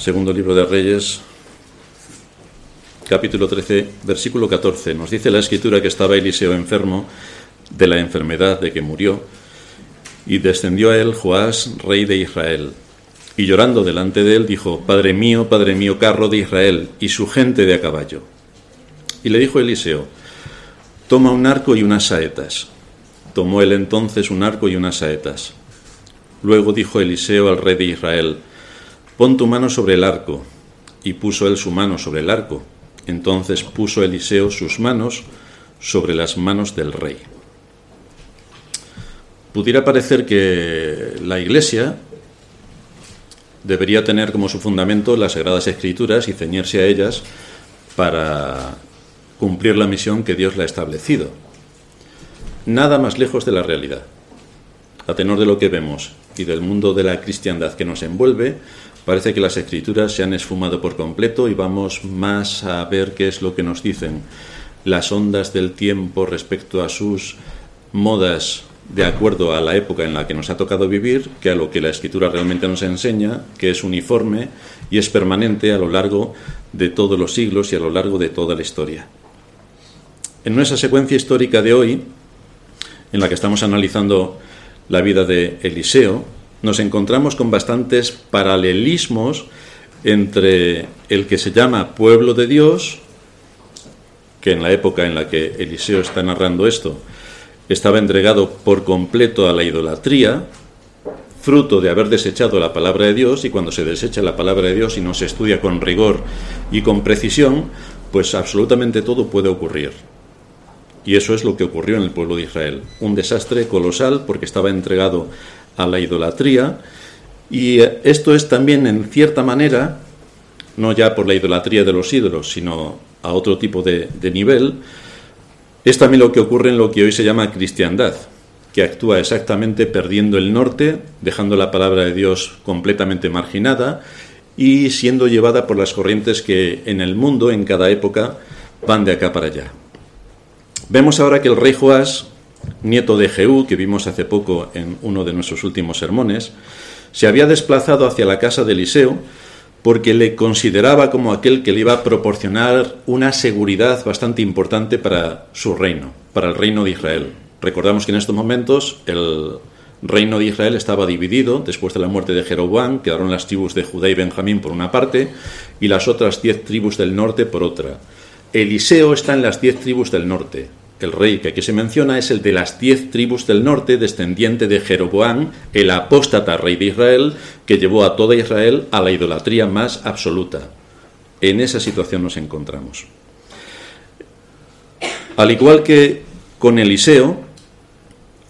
Segundo libro de Reyes, capítulo 13, versículo 14. Nos dice la escritura que estaba Eliseo enfermo de la enfermedad de que murió, y descendió a él Joás, rey de Israel. Y llorando delante de él dijo, Padre mío, Padre mío, carro de Israel, y su gente de a caballo. Y le dijo Eliseo, Toma un arco y unas saetas. Tomó él entonces un arco y unas saetas. Luego dijo Eliseo al rey de Israel, Pon tu mano sobre el arco. Y puso él su mano sobre el arco. Entonces puso Eliseo sus manos sobre las manos del rey. Pudiera parecer que la Iglesia debería tener como su fundamento las Sagradas Escrituras y ceñirse a ellas para cumplir la misión que Dios le ha establecido. Nada más lejos de la realidad. A tenor de lo que vemos y del mundo de la cristiandad que nos envuelve, parece que las escrituras se han esfumado por completo y vamos más a ver qué es lo que nos dicen las ondas del tiempo respecto a sus modas de acuerdo a la época en la que nos ha tocado vivir que a lo que la escritura realmente nos enseña, que es uniforme y es permanente a lo largo de todos los siglos y a lo largo de toda la historia. En nuestra secuencia histórica de hoy, en la que estamos analizando la vida de Eliseo, nos encontramos con bastantes paralelismos entre el que se llama pueblo de Dios, que en la época en la que Eliseo está narrando esto, estaba entregado por completo a la idolatría, fruto de haber desechado la palabra de Dios, y cuando se desecha la palabra de Dios y no se estudia con rigor y con precisión, pues absolutamente todo puede ocurrir. Y eso es lo que ocurrió en el pueblo de Israel. Un desastre colosal porque estaba entregado a la idolatría. Y esto es también, en cierta manera, no ya por la idolatría de los ídolos, sino a otro tipo de, de nivel, es también lo que ocurre en lo que hoy se llama cristiandad, que actúa exactamente perdiendo el norte, dejando la palabra de Dios completamente marginada y siendo llevada por las corrientes que en el mundo, en cada época, van de acá para allá. Vemos ahora que el rey Joás, nieto de Jehú, que vimos hace poco en uno de nuestros últimos sermones, se había desplazado hacia la casa de Eliseo porque le consideraba como aquel que le iba a proporcionar una seguridad bastante importante para su reino, para el reino de Israel. Recordamos que en estos momentos el reino de Israel estaba dividido después de la muerte de Jeroboam, quedaron las tribus de Judá y Benjamín por una parte y las otras diez tribus del norte por otra. Eliseo está en las diez tribus del norte, el rey que aquí se menciona es el de las diez tribus del norte, descendiente de Jeroboam, el apóstata rey de Israel, que llevó a toda Israel a la idolatría más absoluta. En esa situación nos encontramos. Al igual que con Eliseo,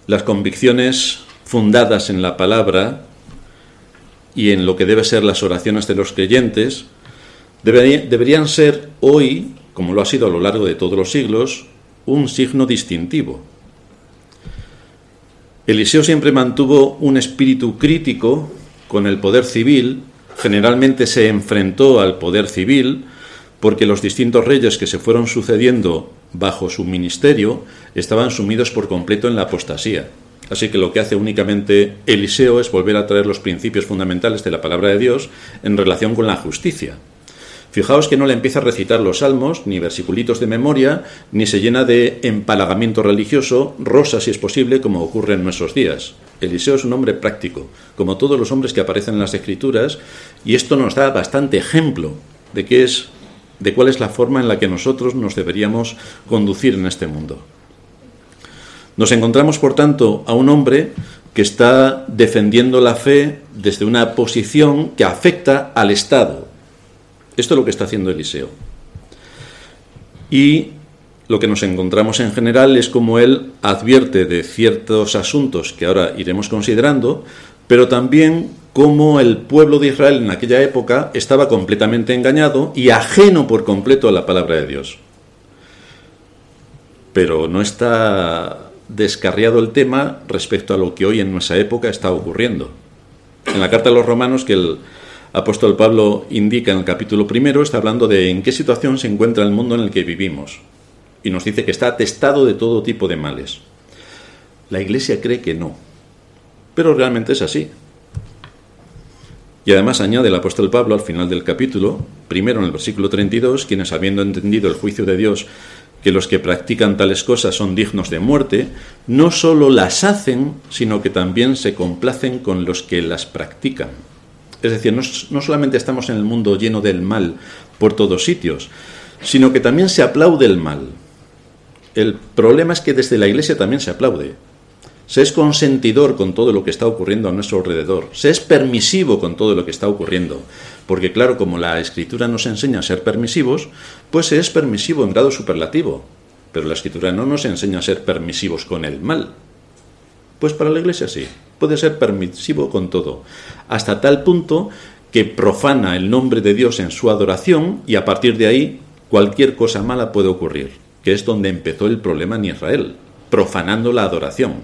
las convicciones fundadas en la palabra y en lo que deben ser las oraciones de los creyentes, deberían ser hoy, como lo ha sido a lo largo de todos los siglos, un signo distintivo. Eliseo siempre mantuvo un espíritu crítico con el poder civil, generalmente se enfrentó al poder civil porque los distintos reyes que se fueron sucediendo bajo su ministerio estaban sumidos por completo en la apostasía. Así que lo que hace únicamente Eliseo es volver a traer los principios fundamentales de la palabra de Dios en relación con la justicia. Fijaos que no le empieza a recitar los salmos, ni versiculitos de memoria, ni se llena de empalagamiento religioso, rosa si es posible, como ocurre en nuestros días. Eliseo es un hombre práctico, como todos los hombres que aparecen en las escrituras, y esto nos da bastante ejemplo de qué es, de cuál es la forma en la que nosotros nos deberíamos conducir en este mundo. Nos encontramos, por tanto, a un hombre que está defendiendo la fe desde una posición que afecta al Estado, esto es lo que está haciendo Eliseo. Y lo que nos encontramos en general es como él advierte de ciertos asuntos que ahora iremos considerando, pero también cómo el pueblo de Israel en aquella época estaba completamente engañado y ajeno por completo a la palabra de Dios. Pero no está descarriado el tema respecto a lo que hoy en nuestra época está ocurriendo. En la carta a los romanos que el apóstol Pablo indica en el capítulo primero, está hablando de en qué situación se encuentra el mundo en el que vivimos. Y nos dice que está atestado de todo tipo de males. La Iglesia cree que no, pero realmente es así. Y además añade el apóstol Pablo al final del capítulo, primero en el versículo 32, quienes habiendo entendido el juicio de Dios, que los que practican tales cosas son dignos de muerte, no solo las hacen, sino que también se complacen con los que las practican. Es decir, no, solamente estamos en el mundo lleno del mal por todos sitios, sino que también se aplaude el mal. El problema es que desde la Iglesia también se aplaude. Se es consentidor con todo lo que está ocurriendo a nuestro alrededor. Se es permisivo con todo lo que está ocurriendo. Porque claro, como la Escritura nos enseña a ser permisivos, pues se es permisivo en grado superlativo. Pero la Escritura no nos enseña a ser permisivos con el mal. Pues para la Iglesia sí. Puede ser permisivo con todo. Hasta tal punto que profana el nombre de Dios en su adoración y a partir de ahí cualquier cosa mala puede ocurrir, que es donde empezó el problema en Israel, profanando la adoración.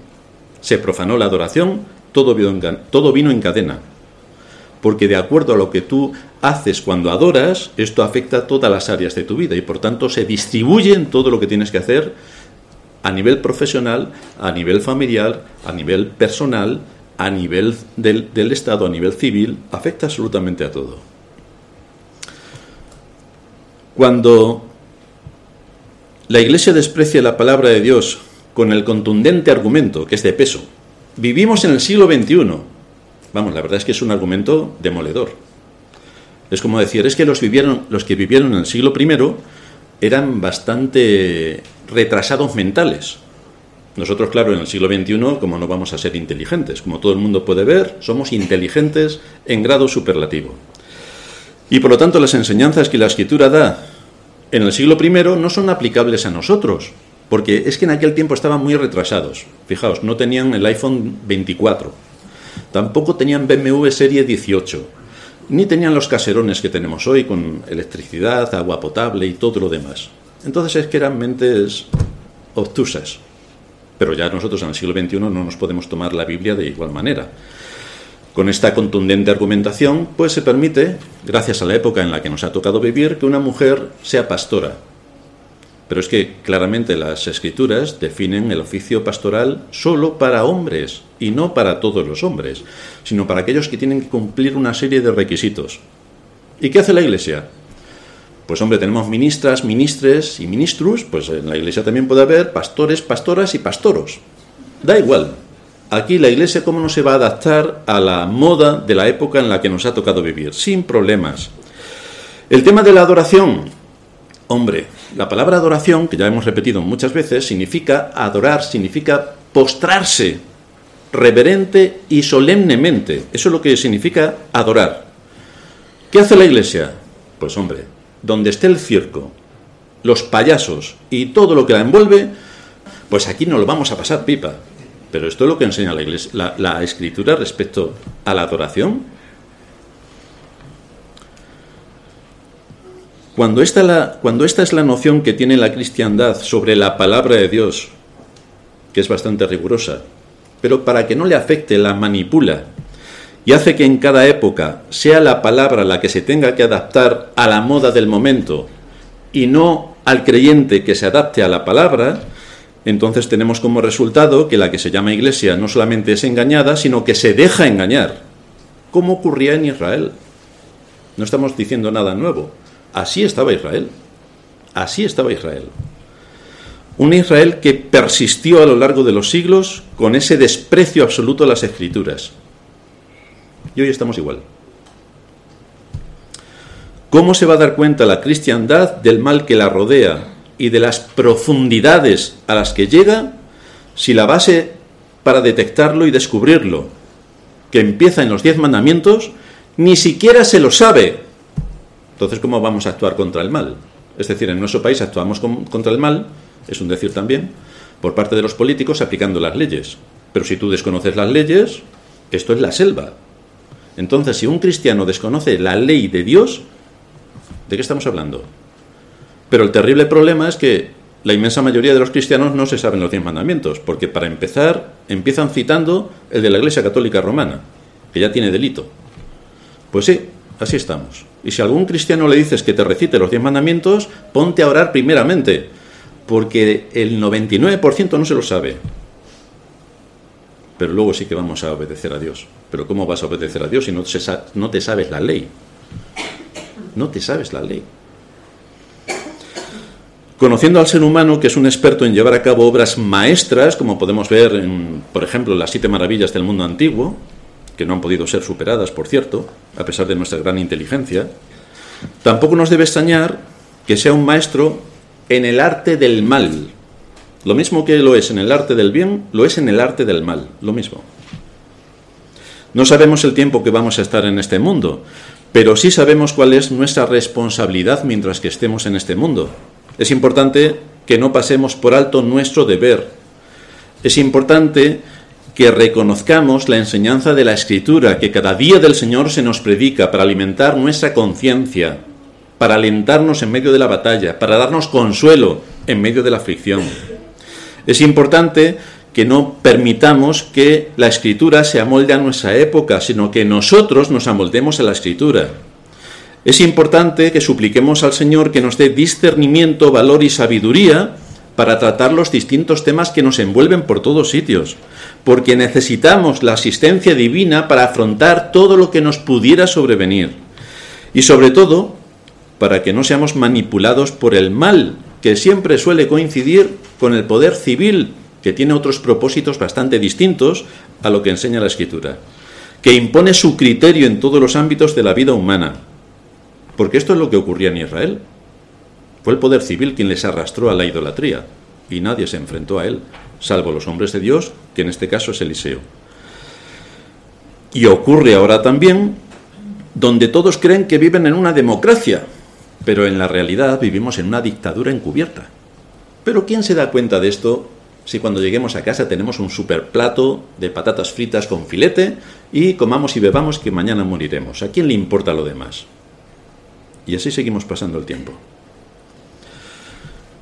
Se profanó la adoración, todo vino en, todo vino en cadena. Porque de acuerdo a lo que tú haces cuando adoras, esto afecta a todas las áreas de tu vida y por tanto se distribuye en todo lo que tienes que hacer a nivel profesional, a nivel familiar, a nivel personal, a nivel del, del Estado, a nivel civil, afecta absolutamente a todo. Cuando la Iglesia desprecia la palabra de Dios con el contundente argumento, que es de peso, vivimos en el siglo XXI. Vamos, la verdad es que es un argumento demoledor. Es como decir, es que los, vivieron, los que vivieron en el siglo I eran bastante retrasados mentales. Nosotros, claro, en el siglo XXI, como no vamos a ser inteligentes, como todo el mundo puede ver, somos inteligentes en grado superlativo. Y por lo tanto las enseñanzas que la escritura da en el siglo I no son aplicables a nosotros, porque es que en aquel tiempo estaban muy retrasados. Fijaos, no tenían el iPhone 24, tampoco tenían BMW Serie 18, ni tenían los caserones que tenemos hoy con electricidad, agua potable y todo lo demás. Entonces es que eran mentes obtusas. Pero ya nosotros en el siglo XXI no nos podemos tomar la Biblia de igual manera. Con esta contundente argumentación, pues se permite, gracias a la época en la que nos ha tocado vivir, que una mujer sea pastora. Pero es que claramente las escrituras definen el oficio pastoral solo para hombres y no para todos los hombres, sino para aquellos que tienen que cumplir una serie de requisitos. ¿Y qué hace la Iglesia? Pues hombre, tenemos ministras, ministres y ministrus, pues en la Iglesia también puede haber pastores, pastoras y pastoros. Da igual, Aquí la Iglesia, ¿cómo no se va a adaptar a la moda de la época en la que nos ha tocado vivir? Sin problemas. El tema de la adoración. Hombre, la palabra adoración, que ya hemos repetido muchas veces, significa adorar, significa postrarse reverente y solemnemente. Eso es lo que significa adorar. ¿Qué hace la Iglesia? Pues hombre, donde esté el circo, los payasos y todo lo que la envuelve, pues aquí no lo vamos a pasar pipa. Pero esto es lo que enseña la, iglesia, la, escritura respecto a la adoración. Cuando esta, cuando esta es la noción que tiene la cristiandad sobre la palabra de Dios, que es bastante rigurosa, pero para que no le afecte la manipula y hace que en cada época sea la palabra la que se tenga que adaptar a la moda del momento y no al creyente que se adapte a la palabra, entonces tenemos como resultado que la que se llama iglesia no solamente es engañada, sino que se deja engañar, como ocurría en Israel. No estamos diciendo nada nuevo. Así estaba Israel. Así estaba Israel. Un Israel que persistió a lo largo de los siglos con ese desprecio absoluto a las escrituras. Y hoy estamos igual. ¿Cómo se va a dar cuenta la cristiandad del mal que la rodea y de las profundidades a las que llega si la base para detectarlo y descubrirlo, que empieza en los diez mandamientos, ni siquiera se lo sabe. Entonces, ¿cómo vamos a actuar contra el mal? Es decir, en nuestro país actuamos contra el mal, es un decir también, por parte de los políticos aplicando las leyes. Pero si tú desconoces las leyes, esto es la selva. Entonces, si un cristiano desconoce la ley de Dios, ¿de qué estamos hablando? Pero el terrible problema es que la inmensa mayoría de los cristianos no se saben los diez mandamientos, porque para empezar empiezan citando el de la Iglesia Católica Romana, que ya tiene delito. Pues sí, así estamos. Y si a algún cristiano le dices que te recite los diez mandamientos, ponte a orar primeramente, porque el 99% no se lo sabe. pero luego sí que vamos a obedecer a Dios. Pero ¿cómo vas a obedecer a Dios si no te, no te sabes la ley? No te sabes la ley. Conociendo al ser humano, que es un experto en llevar a cabo obras maestras, como podemos ver en, por ejemplo, las siete maravillas del mundo antiguo, que no han podido ser superadas, por cierto, a pesar de nuestra gran inteligencia, tampoco nos debe extrañar que sea un maestro en el arte del mal. Lo mismo que lo es en el arte del bien, lo es en el arte del mal, lo mismo. No sabemos el tiempo que vamos a estar en este mundo, pero sí sabemos cuál es nuestra responsabilidad mientras que estemos en este mundo. Es importante que no pasemos por alto nuestro deber. Es importante que reconozcamos la enseñanza de la Escritura, que cada día del Señor se nos predica para alimentar nuestra conciencia, para alentarnos en medio de la batalla, para darnos consuelo en medio de la aflicción. Es importante que no permitamos que la Escritura se amolde a nuestra época, sino que nosotros nos amoldemos a la Escritura. Es importante que supliquemos al Señor que nos dé discernimiento, valor y sabiduría para tratar los distintos temas que nos envuelven por todos sitios, porque necesitamos la asistencia divina para afrontar todo lo que nos pudiera sobrevenir. Y sobre todo, para que no seamos manipulados por el mal, que siempre suele coincidir con el poder civil, que tiene otros propósitos bastante distintos a lo que enseña la Escritura, que impone su criterio en todos los ámbitos de la vida humana porque esto es lo que ocurría en Israel. Fue el poder civil quien les arrastró a la idolatría y nadie se enfrentó a él, salvo los hombres de Dios, que en este caso es Eliseo. Y ocurre ahora también donde todos creen que viven en una democracia, pero en la realidad vivimos en una dictadura encubierta. Pero ¿quién se da cuenta de esto si cuando lleguemos a casa tenemos un super plato de patatas fritas con filete y comamos y bebamos que mañana moriremos? ¿A quién le importa lo demás? Y así seguimos pasando el tiempo.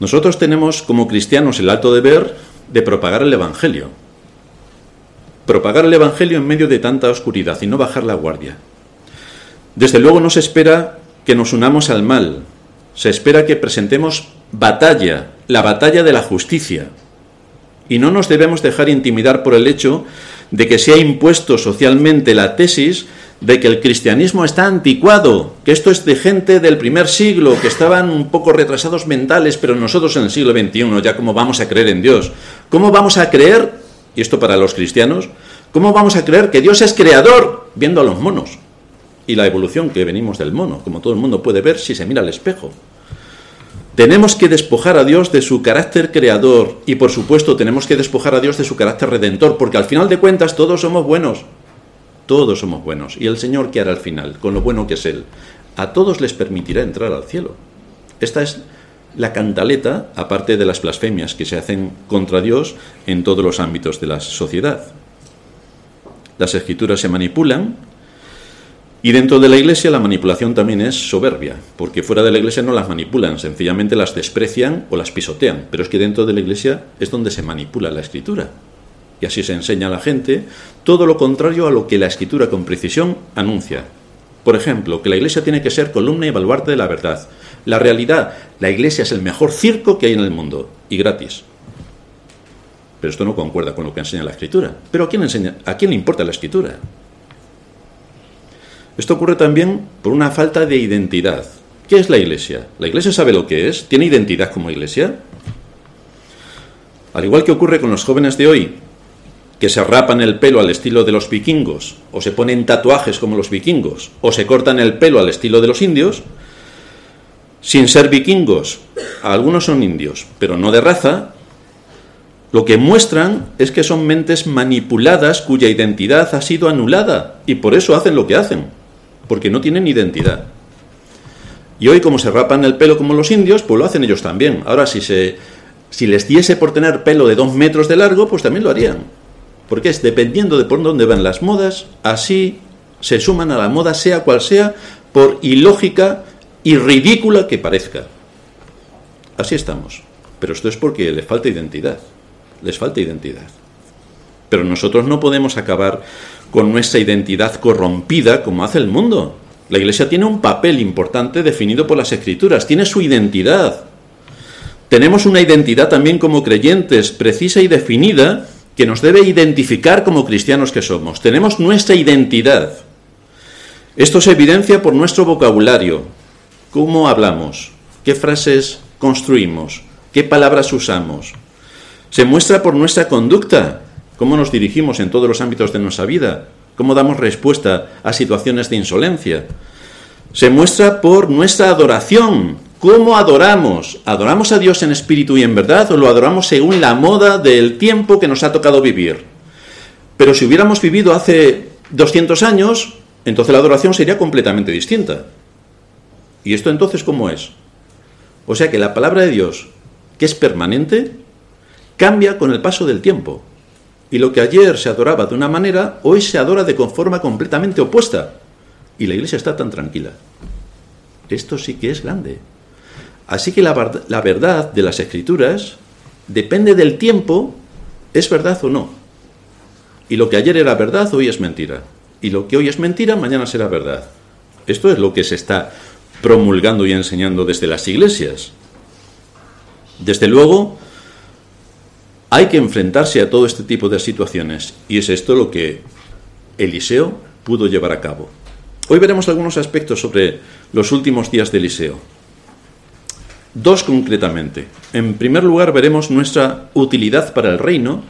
Nosotros tenemos como cristianos el alto deber de propagar el Evangelio. Propagar el Evangelio en medio de tanta oscuridad y no bajar la guardia. Desde luego no se espera que nos unamos al mal, se espera que presentemos batalla, la batalla de la justicia. Y no nos debemos dejar intimidar por el hecho de que se ha impuesto socialmente la tesis de que el cristianismo está anticuado, que esto es de gente del primer siglo, que estaban un poco retrasados mentales, pero nosotros en el siglo XXI ya cómo vamos a creer en Dios. ¿Cómo vamos a creer, y esto para los cristianos, cómo vamos a creer que Dios es creador viendo a los monos? Y la evolución que venimos del mono, como todo el mundo puede ver si se mira al espejo. Tenemos que despojar a Dios de su carácter creador y por supuesto tenemos que despojar a Dios de su carácter redentor, porque al final de cuentas todos somos buenos. Todos somos buenos. ¿Y el Señor qué hará al final? Con lo bueno que es Él. A todos les permitirá entrar al cielo. Esta es la cantaleta, aparte de las blasfemias que se hacen contra Dios en todos los ámbitos de la sociedad. Las escrituras se manipulan y dentro de la iglesia la manipulación también es soberbia, porque fuera de la iglesia no las manipulan, sencillamente las desprecian o las pisotean, pero es que dentro de la iglesia es donde se manipula la escritura y así se enseña a la gente, todo lo contrario a lo que la escritura con precisión anuncia. Por ejemplo, que la iglesia tiene que ser columna y baluarte de la verdad. La realidad, la iglesia es el mejor circo que hay en el mundo y gratis. Pero esto no concuerda con lo que enseña la escritura. Pero ¿a quién, enseña, ¿a quién le importa la escritura? Esto ocurre también por una falta de identidad. ¿Qué es la iglesia? ¿La iglesia sabe lo que es? ¿Tiene identidad como iglesia? Al igual que ocurre con los jóvenes de hoy, que se rapan el pelo al estilo de los vikingos, o se ponen tatuajes como los vikingos, o se cortan el pelo al estilo de los indios, sin ser vikingos, algunos son indios, pero no de raza, lo que muestran es que son mentes manipuladas cuya identidad ha sido anulada y por eso hacen lo que hacen, porque no tienen identidad. Y hoy como se rapan el pelo como los indios, pues lo hacen ellos también. Ahora si se si les diese por tener pelo de dos metros de largo, pues también lo harían porque es dependiendo de por dónde van las modas, así se suman a la moda, sea cual sea, por ilógica y ridícula que parezca. Así estamos. Pero esto es porque les falta identidad. Les falta identidad. Pero nosotros no podemos acabar con nuestra identidad corrompida como hace el mundo. La Iglesia tiene un papel importante definido por las Escrituras, tiene su identidad. Tenemos una identidad también como creyentes, precisa y definida, que nos debe identificar como cristianos que somos. Tenemos nuestra identidad. Esto se evidencia por nuestro vocabulario, cómo hablamos, qué frases construimos, qué palabras usamos. Se muestra por nuestra conducta, cómo nos dirigimos en todos los ámbitos de nuestra vida, cómo damos respuesta a situaciones de insolencia. Se muestra por nuestra adoración, cómo adoramos. ¿Adoramos a Dios en espíritu y en verdad o lo adoramos según la moda del tiempo que nos ha tocado vivir? Pero si hubiéramos vivido hace 200 años, entonces la adoración sería completamente distinta. ¿Y esto entonces cómo es? O sea que la palabra de Dios, que es permanente, cambia con el paso del tiempo. Y lo que ayer se adoraba de una manera, hoy se adora de forma completamente opuesta. Y la iglesia está tan tranquila. Esto sí que es grande. Así que la, la verdad de las escrituras depende del tiempo, es verdad o no. Y lo que ayer era verdad, hoy es mentira. Y lo que hoy es mentira, mañana será verdad. Esto es lo que se está promulgando y enseñando desde las iglesias. Desde luego, hay que enfrentarse a todo este tipo de situaciones y es esto lo que Eliseo pudo llevar a cabo. Hoy veremos algunos aspectos sobre los últimos días de Eliseo. Dos concretamente. En primer lugar veremos nuestra utilidad para el reino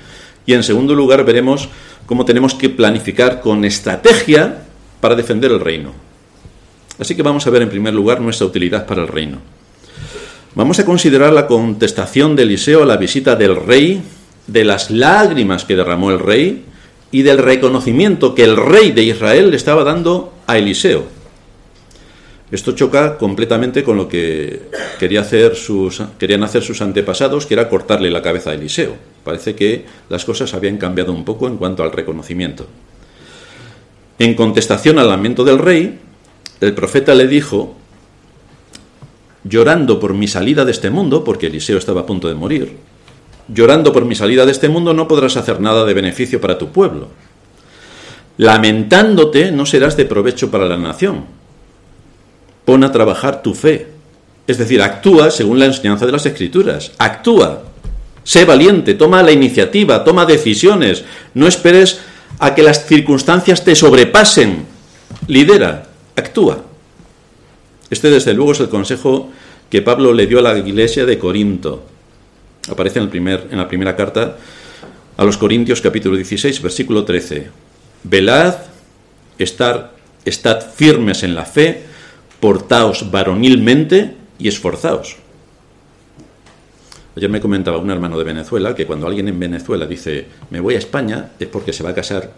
y en segundo lugar veremos cómo tenemos que planificar con estrategia para defender el reino. Así que vamos a ver en primer lugar nuestra utilidad para el reino. Vamos a considerar la contestación de Eliseo a la visita del rey, de las lágrimas que derramó el rey y del reconocimiento que el rey de Israel le estaba dando a Eliseo. Esto choca completamente con lo que quería hacer sus, querían hacer sus antepasados, que era cortarle la cabeza a Eliseo. Parece que las cosas habían cambiado un poco en cuanto al reconocimiento. En contestación al lamento del rey, el profeta le dijo llorando por mi salida de este mundo, porque Eliseo estaba a punto de morir, llorando por mi salida de este mundo no podrás hacer nada de beneficio para tu pueblo. Lamentándote no serás de provecho para la nación. Pon a trabajar tu fe. Es decir, actúa según la enseñanza de las escrituras. Actúa. Sé valiente, toma la iniciativa, toma decisiones. No esperes a que las circunstancias te sobrepasen. Lidera, actúa. Este, desde luego, es el consejo que Pablo le dio a la iglesia de Corinto. Aparece en, el primer, en la primera carta a los Corintios, capítulo 16, versículo 13. Velad, estar, estad firmes en la fe, portaos varonilmente y esforzaos. Ayer me comentaba un hermano de Venezuela que cuando alguien en Venezuela dice me voy a España es porque se va a casar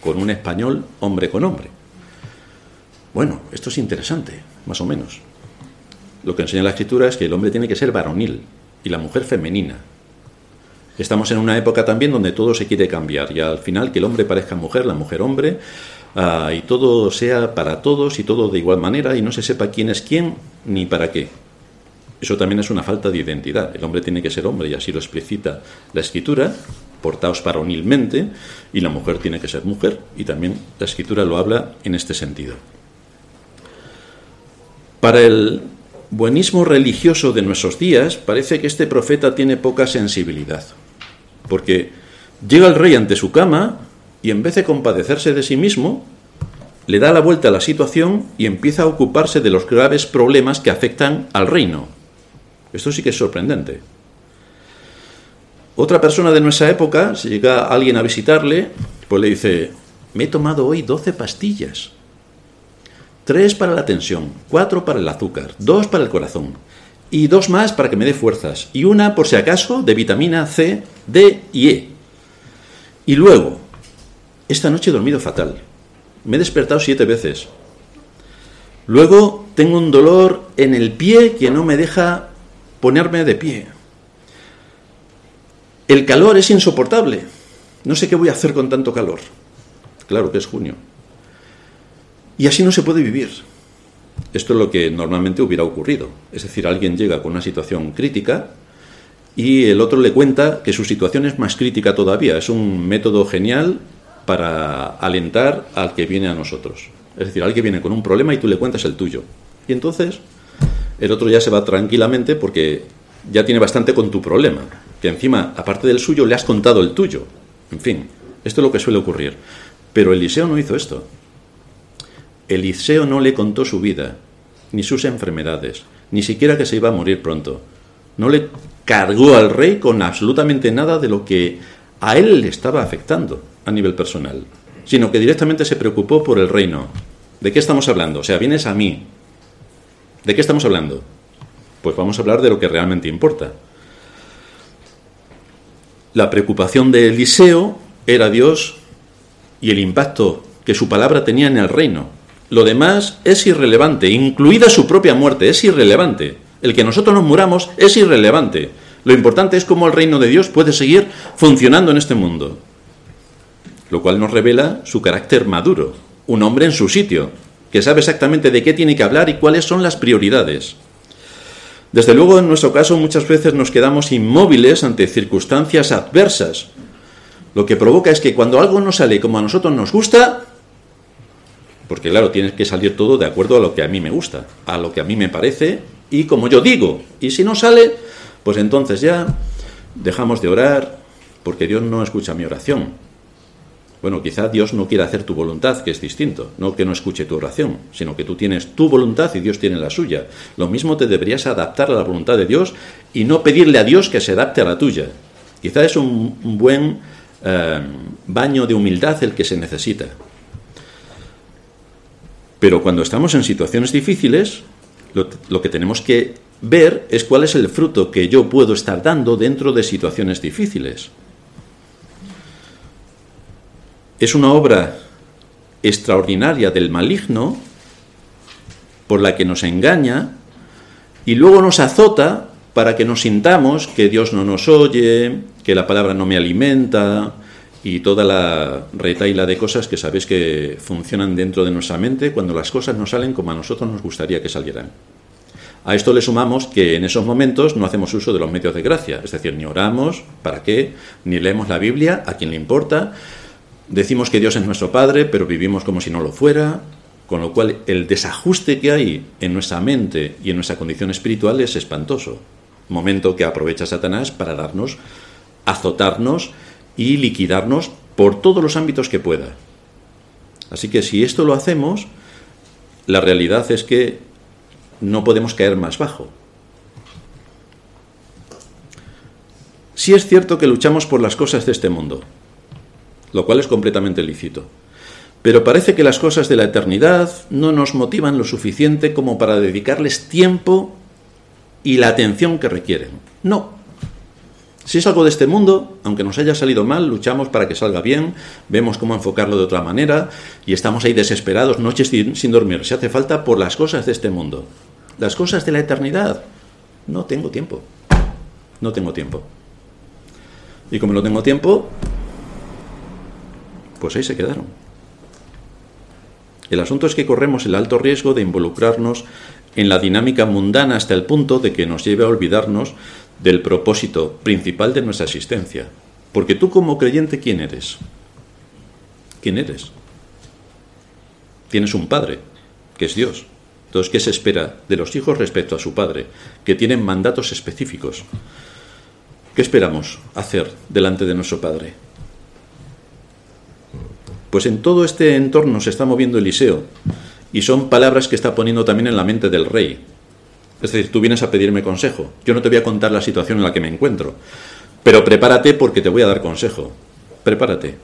con un español hombre con hombre. Bueno, esto es interesante, más o menos. Lo que enseña la escritura es que el hombre tiene que ser varonil y la mujer femenina. Estamos en una época también donde todo se quiere cambiar y al final que el hombre parezca mujer, la mujer hombre, ah, y todo sea para todos y todo de igual manera y no se sepa quién es quién ni para qué. Eso también es una falta de identidad. El hombre tiene que ser hombre y así lo explicita la escritura, portaos varonilmente, y la mujer tiene que ser mujer y también la escritura lo habla en este sentido. Para el buenismo religioso de nuestros días, parece que este profeta tiene poca sensibilidad, porque llega el rey ante su cama y en vez de compadecerse de sí mismo, le da la vuelta a la situación y empieza a ocuparse de los graves problemas que afectan al reino. Esto sí que es sorprendente. Otra persona de nuestra época, si llega alguien a visitarle, pues le dice, me he tomado hoy 12 pastillas. Tres para la tensión, cuatro para el azúcar, dos para el corazón y dos más para que me dé fuerzas y una por si acaso de vitamina C, D y E. Y luego, esta noche he dormido fatal. Me he despertado siete veces. Luego tengo un dolor en el pie que no me deja ponerme de pie. El calor es insoportable. No sé qué voy a hacer con tanto calor. Claro que es junio. Y así no se puede vivir. Esto es lo que normalmente hubiera ocurrido. Es decir, alguien llega con una situación crítica y el otro le cuenta que su situación es más crítica todavía. Es un método genial para alentar al que viene a nosotros. Es decir, alguien viene con un problema y tú le cuentas el tuyo. Y entonces el otro ya se va tranquilamente porque ya tiene bastante con tu problema. Que encima, aparte del suyo, le has contado el tuyo. En fin, esto es lo que suele ocurrir. Pero Eliseo no hizo esto. Eliseo no le contó su vida, ni sus enfermedades, ni siquiera que se iba a morir pronto. No le cargó al rey con absolutamente nada de lo que a él le estaba afectando a nivel personal, sino que directamente se preocupó por el reino. ¿De qué estamos hablando? O sea, vienes a mí. ¿De qué estamos hablando? Pues vamos a hablar de lo que realmente importa. La preocupación de Eliseo era Dios y el impacto que su palabra tenía en el reino. Lo demás es irrelevante, incluida su propia muerte, es irrelevante. El que nosotros nos muramos es irrelevante. Lo importante es cómo el reino de Dios puede seguir funcionando en este mundo. Lo cual nos revela su carácter maduro, un hombre en su sitio, que sabe exactamente de qué tiene que hablar y cuáles son las prioridades. Desde luego, en nuestro caso, muchas veces nos quedamos inmóviles ante circunstancias adversas, lo que provoca es que cuando algo no sale como a nosotros nos gusta, porque claro, tiene que salir todo de acuerdo a lo que a mí me gusta, a lo que a mí me parece y como yo digo. Y si no sale, pues entonces ya dejamos de orar porque Dios no escucha mi oración. Bueno, quizá Dios no quiera hacer tu voluntad, que es distinto, no que no escuche tu oración, sino que tú tienes tu voluntad y Dios tiene la suya. Lo mismo te deberías adaptar a la voluntad de Dios y no pedirle a Dios que se adapte a la tuya. Quizá es un buen Em, baño de humildad el que se necesita. Pero cuando estamos en situaciones difíciles, lo, que tenemos que ver es cuál es el fruto que yo puedo estar dando dentro de situaciones difíciles. Es una obra extraordinaria del maligno por la que nos engaña y luego nos azota para que nos sintamos que Dios no nos oye, que la palabra no me alimenta y toda la retaila de cosas que sabéis que funcionan dentro de nuestra mente cuando las cosas no salen como a nosotros nos gustaría que salieran. A esto le sumamos que en esos momentos no hacemos uso de los medios de gracia, es decir, ni oramos, ¿para qué? Ni leemos la Biblia, a quien le importa. Decimos que Dios es nuestro Padre, pero vivimos como si no lo fuera, con lo cual el desajuste que hay en nuestra mente y en nuestra condición espiritual es espantoso. Momento que aprovecha Satanás para darnos, azotarnos y liquidarnos por todos los ámbitos que pueda. Así que si esto lo hacemos, la realidad es que no podemos caer más bajo. Sí es cierto que luchamos por las cosas de este mundo, lo cual es completamente lícito. Pero parece que las cosas de la eternidad no nos motivan lo suficiente como para dedicarles tiempo y la atención que requieren. No. Si es algo de este mundo, aunque nos haya salido mal, luchamos para que salga bien, vemos cómo enfocarlo de otra manera y estamos ahí desesperados, noches sin dormir, si hace falta, por las cosas de este mundo. Las cosas de la eternidad, no tengo tiempo. No tengo tiempo. Y como no tengo tiempo, pues ahí se quedaron. El asunto es que corremos el alto riesgo de involucrarnos en la dinámica mundana hasta el punto de que nos lleve a olvidarnos del propósito principal de nuestra existencia. Porque tú como creyente, ¿quién eres? ¿Quién eres? Tienes un padre, que es Dios. Entonces, ¿qué se espera de los hijos respecto a su padre? Que tienen mandatos específicos. ¿Qué esperamos hacer delante de nuestro padre? Pues en todo este entorno se está moviendo Eliseo, y son palabras que está poniendo también en la mente del rey. Es decir, tú vienes a pedirme consejo. Yo no te voy a contar la situación en la que me encuentro. Pero prepárate porque te voy a dar consejo. Prepárate.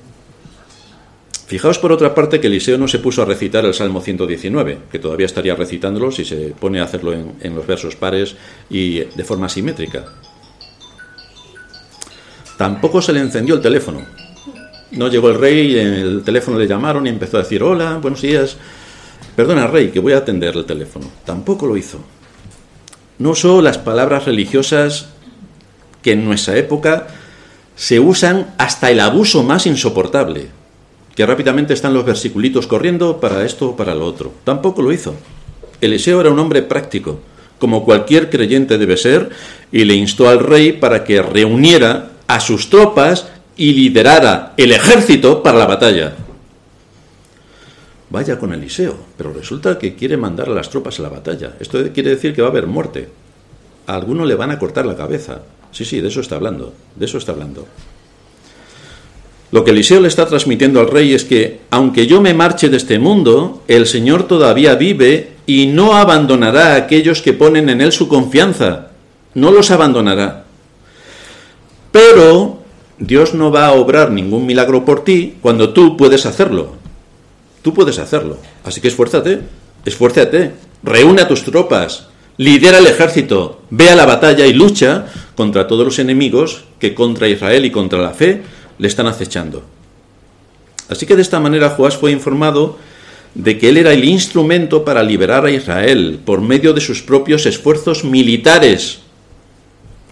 Fijaos por otra parte que Eliseo no se puso a recitar el Salmo 119, que todavía estaría recitándolo si se pone a hacerlo en, los versos pares y de forma simétrica. Tampoco se le encendió el teléfono. No llegó el rey, y el teléfono le llamaron y empezó a decir, hola, buenos días. Perdona, rey, que voy a atender el teléfono. Tampoco lo hizo no usó las palabras religiosas que en nuestra época se usan hasta el abuso más insoportable, que rápidamente están los versiculitos corriendo para esto o para lo otro. Tampoco lo hizo. Eliseo era un hombre práctico, como cualquier creyente debe ser, y le instó al rey para que reuniera a sus tropas y liderara el ejército para la batalla vaya con Eliseo, pero resulta que quiere mandar a las tropas a la batalla. Esto quiere decir que va a haber muerte. A alguno le van a cortar la cabeza. Sí, sí, de eso está hablando, de eso está hablando. Lo que Eliseo le está transmitiendo al rey es que, aunque yo me marche de este mundo, el Señor todavía vive y no abandonará a aquellos que ponen en Él su confianza. No los abandonará. Pero Dios no va a obrar ningún milagro por ti cuando tú puedes hacerlo. Tú puedes hacerlo. Así que esfuérzate, esfuérzate, reúne a tus tropas, lidera el ejército, ve a la batalla y lucha contra todos los enemigos que contra Israel y contra la fe le están acechando. Así que de esta manera Joás fue informado de que él era el instrumento para liberar a Israel por medio de sus propios esfuerzos militares.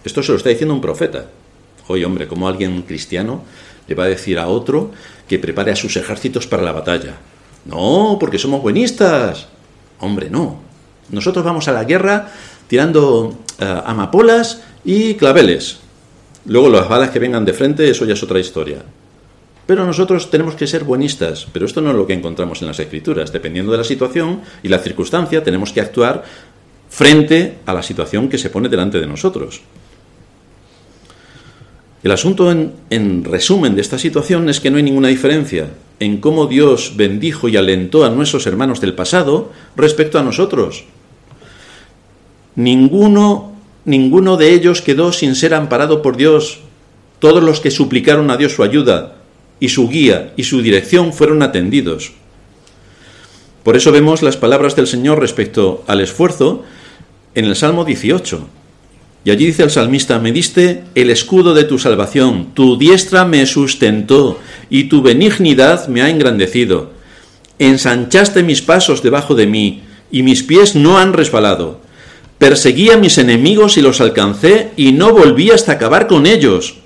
Esto se lo está diciendo un profeta. Oye, hombre, como alguien cristiano le va a decir a otro que prepare a sus ejércitos para la batalla. No, porque somos buenistas. Hombre, no. Nosotros vamos a la guerra tirando eh, amapolas y claveles. Luego las balas que vengan de frente, eso ya es otra historia. Pero nosotros tenemos que ser buenistas, pero esto no es lo que encontramos en las escrituras. Dependiendo de la situación y la circunstancia, tenemos que actuar frente a la situación que se pone delante de nosotros. El asunto en, en, resumen de esta situación es que no hay ninguna diferencia en cómo Dios bendijo y alentó a nuestros hermanos del pasado respecto a nosotros. Ninguno ninguno de ellos quedó sin ser amparado por Dios. Todos los que suplicaron a Dios su ayuda y su guía y su dirección fueron atendidos. Por eso vemos las palabras del Señor respecto al esfuerzo en el Salmo 18. Y allí dice el salmista, me diste el escudo de tu salvación, tu diestra me sustentó y tu benignidad me ha engrandecido. Ensanchaste mis pasos debajo de mí y mis pies no han resbalado. Perseguí a mis enemigos y los alcancé y no volví hasta acabar con ellos.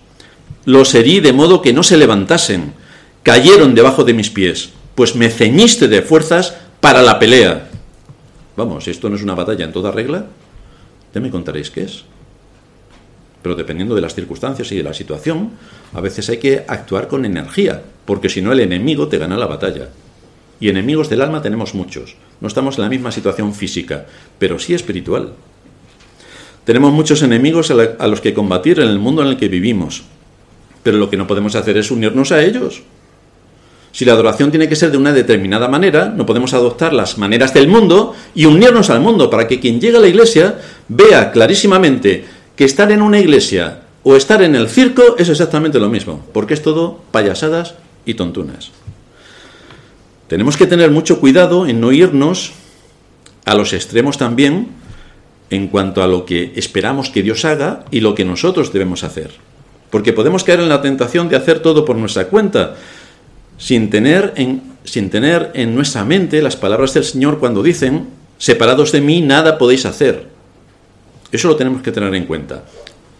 Los herí de modo que no se levantasen. Cayeron debajo de mis pies, pues me ceñiste de fuerzas para la pelea. Vamos, esto no es una batalla en toda regla, ya me contaréis qué es. Pero dependiendo de las circunstancias y de la situación, a veces hay que actuar con energía, porque si no el enemigo te gana la batalla. Y enemigos del alma tenemos muchos. No estamos en la misma situación física, pero sí espiritual. Tenemos muchos enemigos a, los que combatir en el mundo en el que vivimos. Pero lo que no podemos hacer es unirnos a ellos. Si la adoración tiene que ser de una determinada manera, no podemos adoptar las maneras del mundo y unirnos al mundo para que quien llegue a la iglesia vea clarísimamente que estar en una iglesia o estar en el circo es exactamente lo mismo, porque es todo payasadas y tontunas. Tenemos que tener mucho cuidado en no irnos a los extremos también en cuanto a lo que esperamos que Dios haga y lo que nosotros debemos hacer. Porque podemos caer en la tentación de hacer todo por nuestra cuenta, sin tener en, sin tener en nuestra mente las palabras del Señor cuando dicen, separados de mí nada podéis hacer. Eso lo tenemos que tener en cuenta.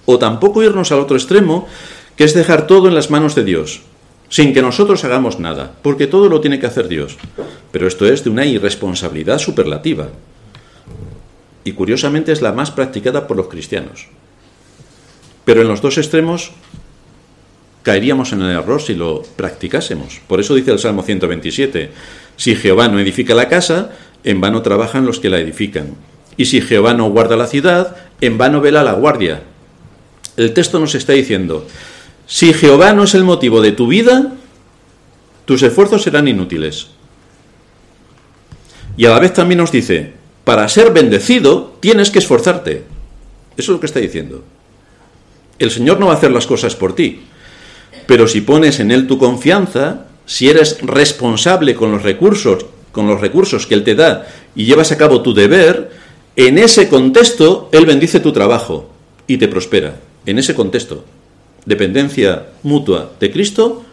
O tampoco irnos al otro extremo, que es dejar todo en las manos de Dios sin que nosotros hagamos nada, porque todo lo tiene que hacer Dios. Pero esto es de una irresponsabilidad superlativa. Y curiosamente es la más practicada por los cristianos. Pero en los dos extremos caeríamos en el error si lo practicásemos. Por eso dice el Salmo 127, si Jehová no edifica la casa, en vano trabajan los que la edifican. Y si Jehová no guarda la ciudad, en vano vela la guardia. El texto nos está diciendo, si Jehová no es el motivo de tu vida, tus esfuerzos serán inútiles. Y a la vez también nos dice, para ser bendecido tienes que esforzarte. Eso es lo que está diciendo. El Señor no va a hacer las cosas por ti, pero si pones en Él tu confianza, si eres responsable con los recursos, con los recursos que Él te da y llevas a cabo tu deber, en ese contexto Él bendice tu trabajo y te prospera. En ese contexto dependencia mutua de Cristo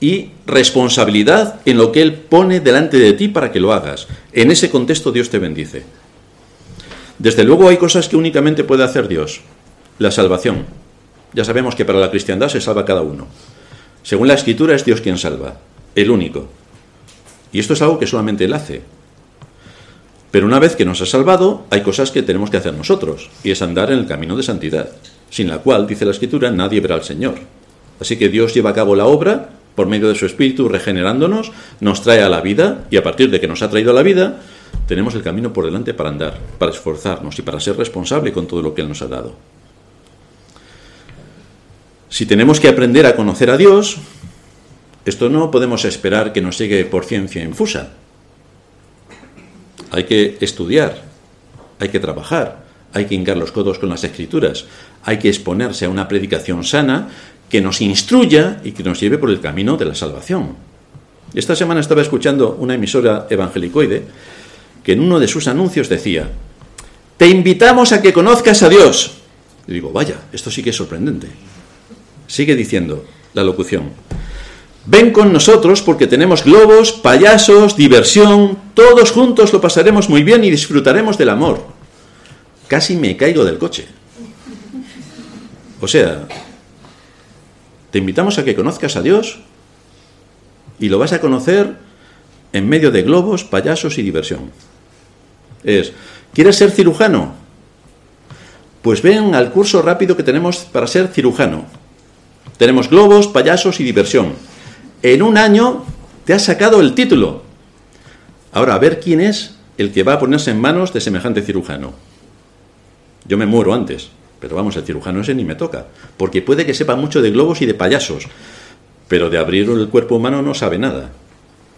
y responsabilidad en lo que Él pone delante de ti para que lo hagas. En ese contexto Dios te bendice. Desde luego hay cosas que únicamente puede hacer Dios. La salvación. Ya sabemos que para la cristiandad se salva cada uno. Según la escritura es Dios quien salva, el único. Y esto es algo que solamente Él hace. Pero una vez que nos ha salvado, hay cosas que tenemos que hacer nosotros, y es andar en el camino de santidad sin la cual, dice la Escritura, nadie verá al Señor. Así que Dios lleva a cabo la obra por medio de su Espíritu, regenerándonos, nos trae a la vida y a partir de que nos ha traído a la vida, tenemos el camino por delante para andar, para esforzarnos y para ser responsable con todo lo que Él nos ha dado. Si tenemos que aprender a conocer a Dios, Esto no podemos esperar que nos llegue por ciencia infusa. Hay que estudiar, hay que trabajar, hay que hincar los codos con las escrituras, hay que exponerse a una predicación sana que nos instruya y que nos lleve por el camino de la salvación. Esta semana estaba escuchando una emisora evangelicoide que en uno de sus anuncios decía, te invitamos a que conozcas a Dios. Y digo, vaya, esto sí que es sorprendente. Sigue diciendo la locución, ven con nosotros porque tenemos globos, payasos, diversión, todos juntos lo pasaremos muy bien y disfrutaremos del amor. Casi me caigo del coche. O sea, te invitamos a que conozcas a Dios y lo vas a conocer en medio de globos, payasos y diversión. Es, ¿quieres ser cirujano? Pues ven al curso rápido que tenemos para ser cirujano. Tenemos globos, payasos y diversión. En un año te has sacado el título. Ahora, a ver quién es el que va a ponerse en manos de semejante cirujano. Yo me muero antes, pero vamos, el cirujano ese ni me toca, porque puede que sepa mucho de globos y de payasos, pero de abrir el cuerpo humano no sabe nada.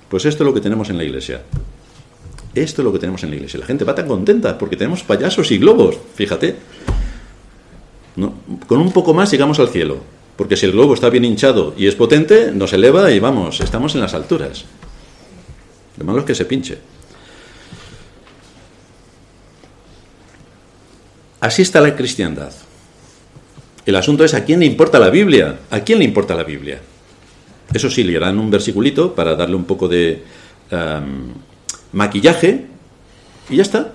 Pues esto es lo que tenemos en la iglesia. Esto es lo que tenemos en la iglesia. La gente va tan contenta porque tenemos payasos y globos, fíjate. con un poco más llegamos al cielo, porque si el globo está bien hinchado y es potente, nos eleva y vamos, estamos en las alturas. Lo malo es que se pinche. Así está la cristiandad. El asunto es a quién le importa la Biblia. ¿A quién le importa la Biblia? Eso sí, le harán un versiculito para darle un poco de maquillaje y ya está.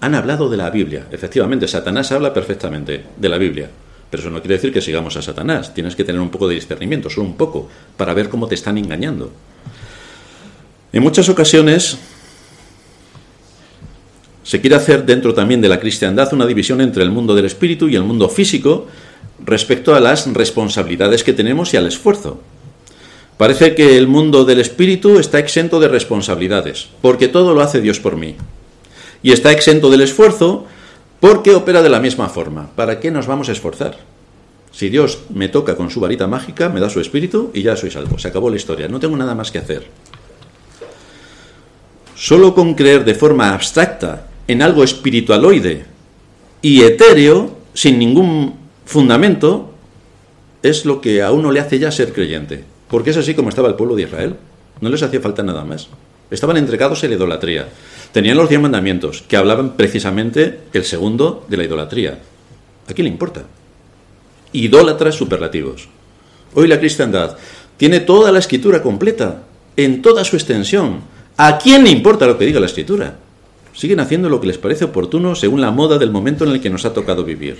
Han hablado de la Biblia. Efectivamente, Satanás habla perfectamente de la Biblia. Pero eso no quiere decir que sigamos a Satanás. Tienes que tener un poco de discernimiento, solo un poco, para ver cómo te están engañando. En muchas ocasiones se quiere hacer dentro también de la cristiandad una división entre el mundo del espíritu y el mundo físico respecto a las responsabilidades que tenemos y al esfuerzo. Parece que el mundo del espíritu está exento de responsabilidades, porque todo lo hace Dios por mí. Y está exento del esfuerzo porque opera de la misma forma. ¿Para qué nos vamos a esforzar? Si Dios me toca con su varita mágica, me da su espíritu y ya soy salvo. Se acabó la historia. No tengo nada más que hacer. Solo con creer de forma abstracta en algo espiritualoide y etéreo, sin ningún fundamento, es lo que a uno le hace ya ser creyente. Porque es así como estaba el pueblo de Israel. No les hacía falta nada más. Estaban entregados en la idolatría. Tenían los diez mandamientos, que hablaban precisamente el segundo de la idolatría. ¿A quién le importa? Idólatras superlativos. Hoy la cristiandad tiene toda la escritura completa, en toda su extensión. ¿A quién le importa lo que diga la escritura? siguen haciendo lo que les parece oportuno según la moda del momento en el que nos ha tocado vivir.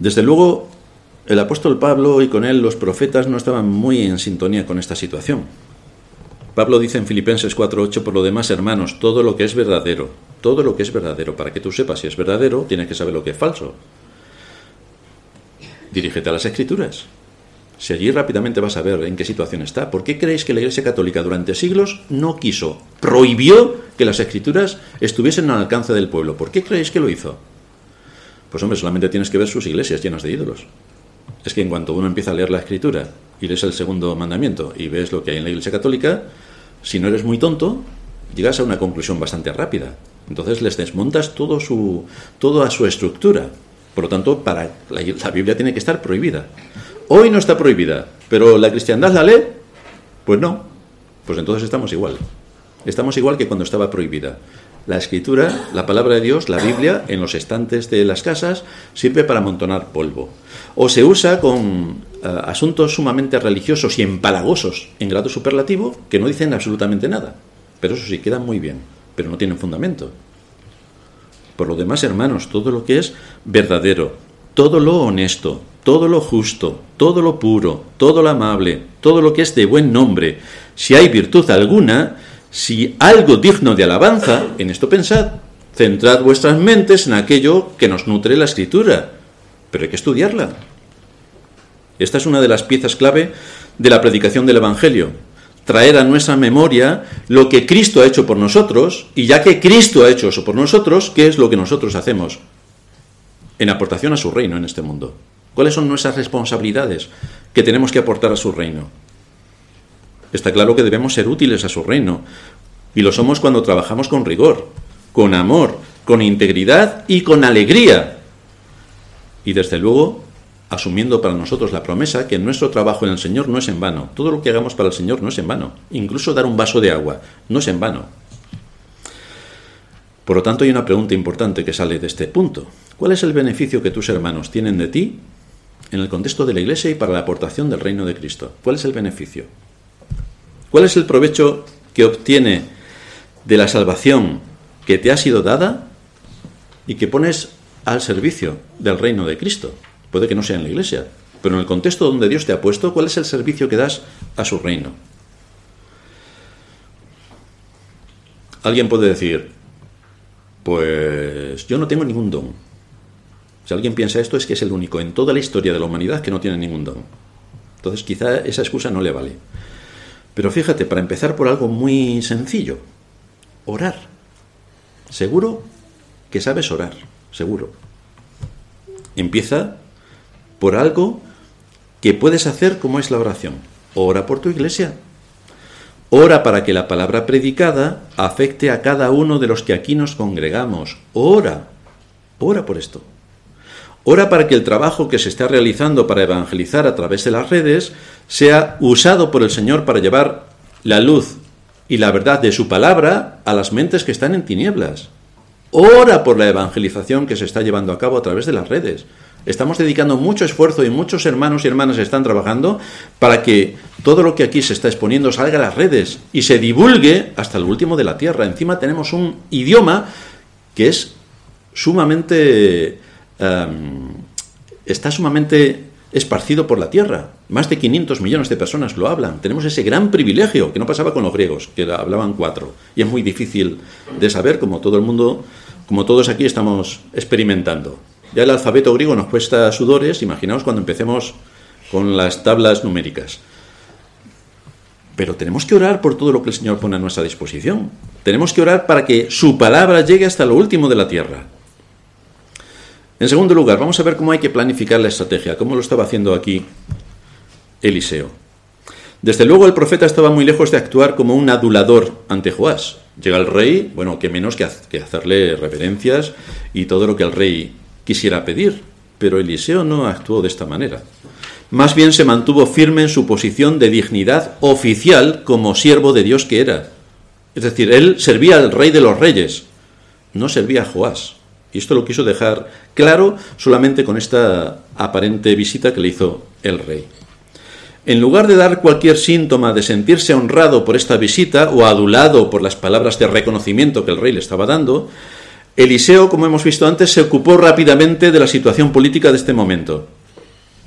Desde luego, el apóstol Pablo y con él los profetas no estaban muy en sintonía con esta situación. Pablo dice en Filipenses 4:8, por lo demás, hermanos, todo lo que es verdadero, todo lo que es verdadero, para que tú sepas si es verdadero, tienes que saber lo que es falso dirígete a las escrituras. Si allí rápidamente vas a ver en qué situación está. ¿Por qué creéis que la Iglesia Católica durante siglos no quiso, prohibió que las escrituras estuviesen al alcance del pueblo? ¿Por qué creéis que lo hizo? Pues hombre, solamente tienes que ver sus iglesias llenas de ídolos. Es que en cuanto uno empieza a leer la escritura y lees el segundo mandamiento y ves lo que hay en la Iglesia Católica, si no eres muy tonto, llegas a una conclusión bastante rápida. Entonces les desmontas todo su, toda su estructura. Por lo tanto, para la, Biblia tiene que estar prohibida. Hoy no está prohibida, pero la cristiandad la lee, pues no. Pues entonces estamos igual. Estamos igual que cuando estaba prohibida. La escritura, la palabra de Dios, la Biblia, en los estantes de las casas, sirve para amontonar polvo. O se usa con eh, asuntos sumamente religiosos y empalagosos en grado superlativo que no dicen absolutamente nada. Pero eso sí, quedan muy bien, pero no tienen fundamento. Por lo demás, hermanos, todo lo que es verdadero, todo lo honesto, todo lo justo, todo lo puro, todo lo amable, todo lo que es de buen nombre, si hay virtud alguna, si algo digno de alabanza, en esto pensad, centrad vuestras mentes en aquello que nos nutre la escritura, pero hay que estudiarla. Esta es una de las piezas clave de la predicación del Evangelio. traer a nuestra memoria lo que Cristo ha hecho por nosotros, y ya que Cristo ha hecho eso por nosotros, ¿qué es lo que nosotros hacemos en aportación a su reino en este mundo? ¿Cuáles son nuestras responsabilidades que tenemos que aportar a su reino? Está claro que debemos ser útiles a su reino, y lo somos cuando trabajamos con rigor, con amor, con integridad y con alegría. Y desde luego, asumiendo para nosotros la promesa que nuestro trabajo en el Señor no es en vano. Todo lo que hagamos para el Señor no es en vano. Incluso dar un vaso de agua no es en vano. Por lo tanto, hay una pregunta importante que sale de este punto. ¿Cuál es el beneficio que tus hermanos tienen de ti en el contexto de la Iglesia y para la aportación del reino de Cristo? ¿Cuál es el beneficio? ¿Cuál es el provecho que obtiene de la salvación que te ha sido dada y que pones al servicio del reino de Cristo? Puede que no sea en la iglesia, pero en el contexto donde Dios te ha puesto, ¿cuál es el servicio que das a su reino? Alguien puede decir, pues yo no tengo ningún don. Si alguien piensa esto es que es el único en toda la historia de la humanidad que no tiene ningún don. Entonces quizá esa excusa no le vale. Pero fíjate, para empezar por algo muy sencillo, orar. Seguro que sabes orar, seguro. Empieza por algo que puedes hacer como es la oración. Ora por tu iglesia. Ora para que la palabra predicada afecte a cada uno de los que aquí nos congregamos. Ora. Ora por esto. Ora para que el trabajo que se está realizando para evangelizar a través de las redes sea usado por el Señor para llevar la luz y la verdad de su palabra a las mentes que están en tinieblas. Ora por la evangelización que se está llevando a cabo a través de las redes. Estamos dedicando mucho esfuerzo y muchos hermanos y hermanas están trabajando para que todo lo que aquí se está exponiendo salga a las redes y se divulgue hasta el último de la tierra. Encima tenemos un idioma que es sumamente... Em, está sumamente esparcido por la tierra. Más de 500 millones de personas lo hablan. Tenemos ese gran privilegio que no pasaba con los griegos, que hablaban cuatro. Y es muy difícil de saber, como todo el mundo, como todos aquí estamos experimentando. Ya el alfabeto griego nos cuesta sudores, imaginaos cuando empecemos con las tablas numéricas. Pero tenemos que orar por todo lo que el Señor pone a nuestra disposición. Tenemos que orar para que su palabra llegue hasta lo último de la tierra. En segundo lugar, vamos a ver cómo hay que planificar la estrategia, cómo lo estaba haciendo aquí Eliseo. Desde luego el profeta estaba muy lejos de actuar como un adulador ante Joás. Llega el rey, bueno, que menos que hacerle reverencias y todo lo que el rey quisiera pedir, pero Eliseo no actuó de esta manera. Más bien se mantuvo firme en su posición de dignidad oficial como siervo de Dios que era. Es decir, él servía al rey de los reyes, no servía a Joás. Y esto lo quiso dejar claro solamente con esta aparente visita que le hizo el rey. En lugar de dar cualquier síntoma de sentirse honrado por esta visita o adulado por las palabras de reconocimiento que el rey le estaba dando, Eliseo, como hemos visto antes, se ocupó rápidamente de la situación política de este momento.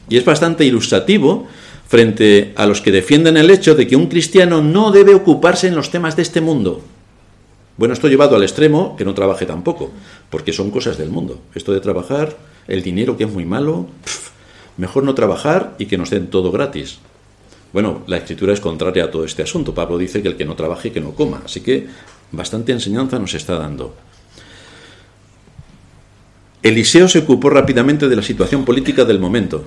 Y es bastante ilustrativo frente a los que defienden el hecho de que un cristiano no debe ocuparse en los temas de este mundo. Bueno, esto llevado al extremo que no trabaje tampoco, porque son cosas del mundo. Esto de trabajar, el dinero que es muy malo, mejor no trabajar y que nos den todo gratis. Bueno, la escritura es contraria a todo este asunto. Pablo dice que el que no trabaje, que no coma. Así que bastante enseñanza nos está dando. Eliseo se ocupó rápidamente de la situación política del momento.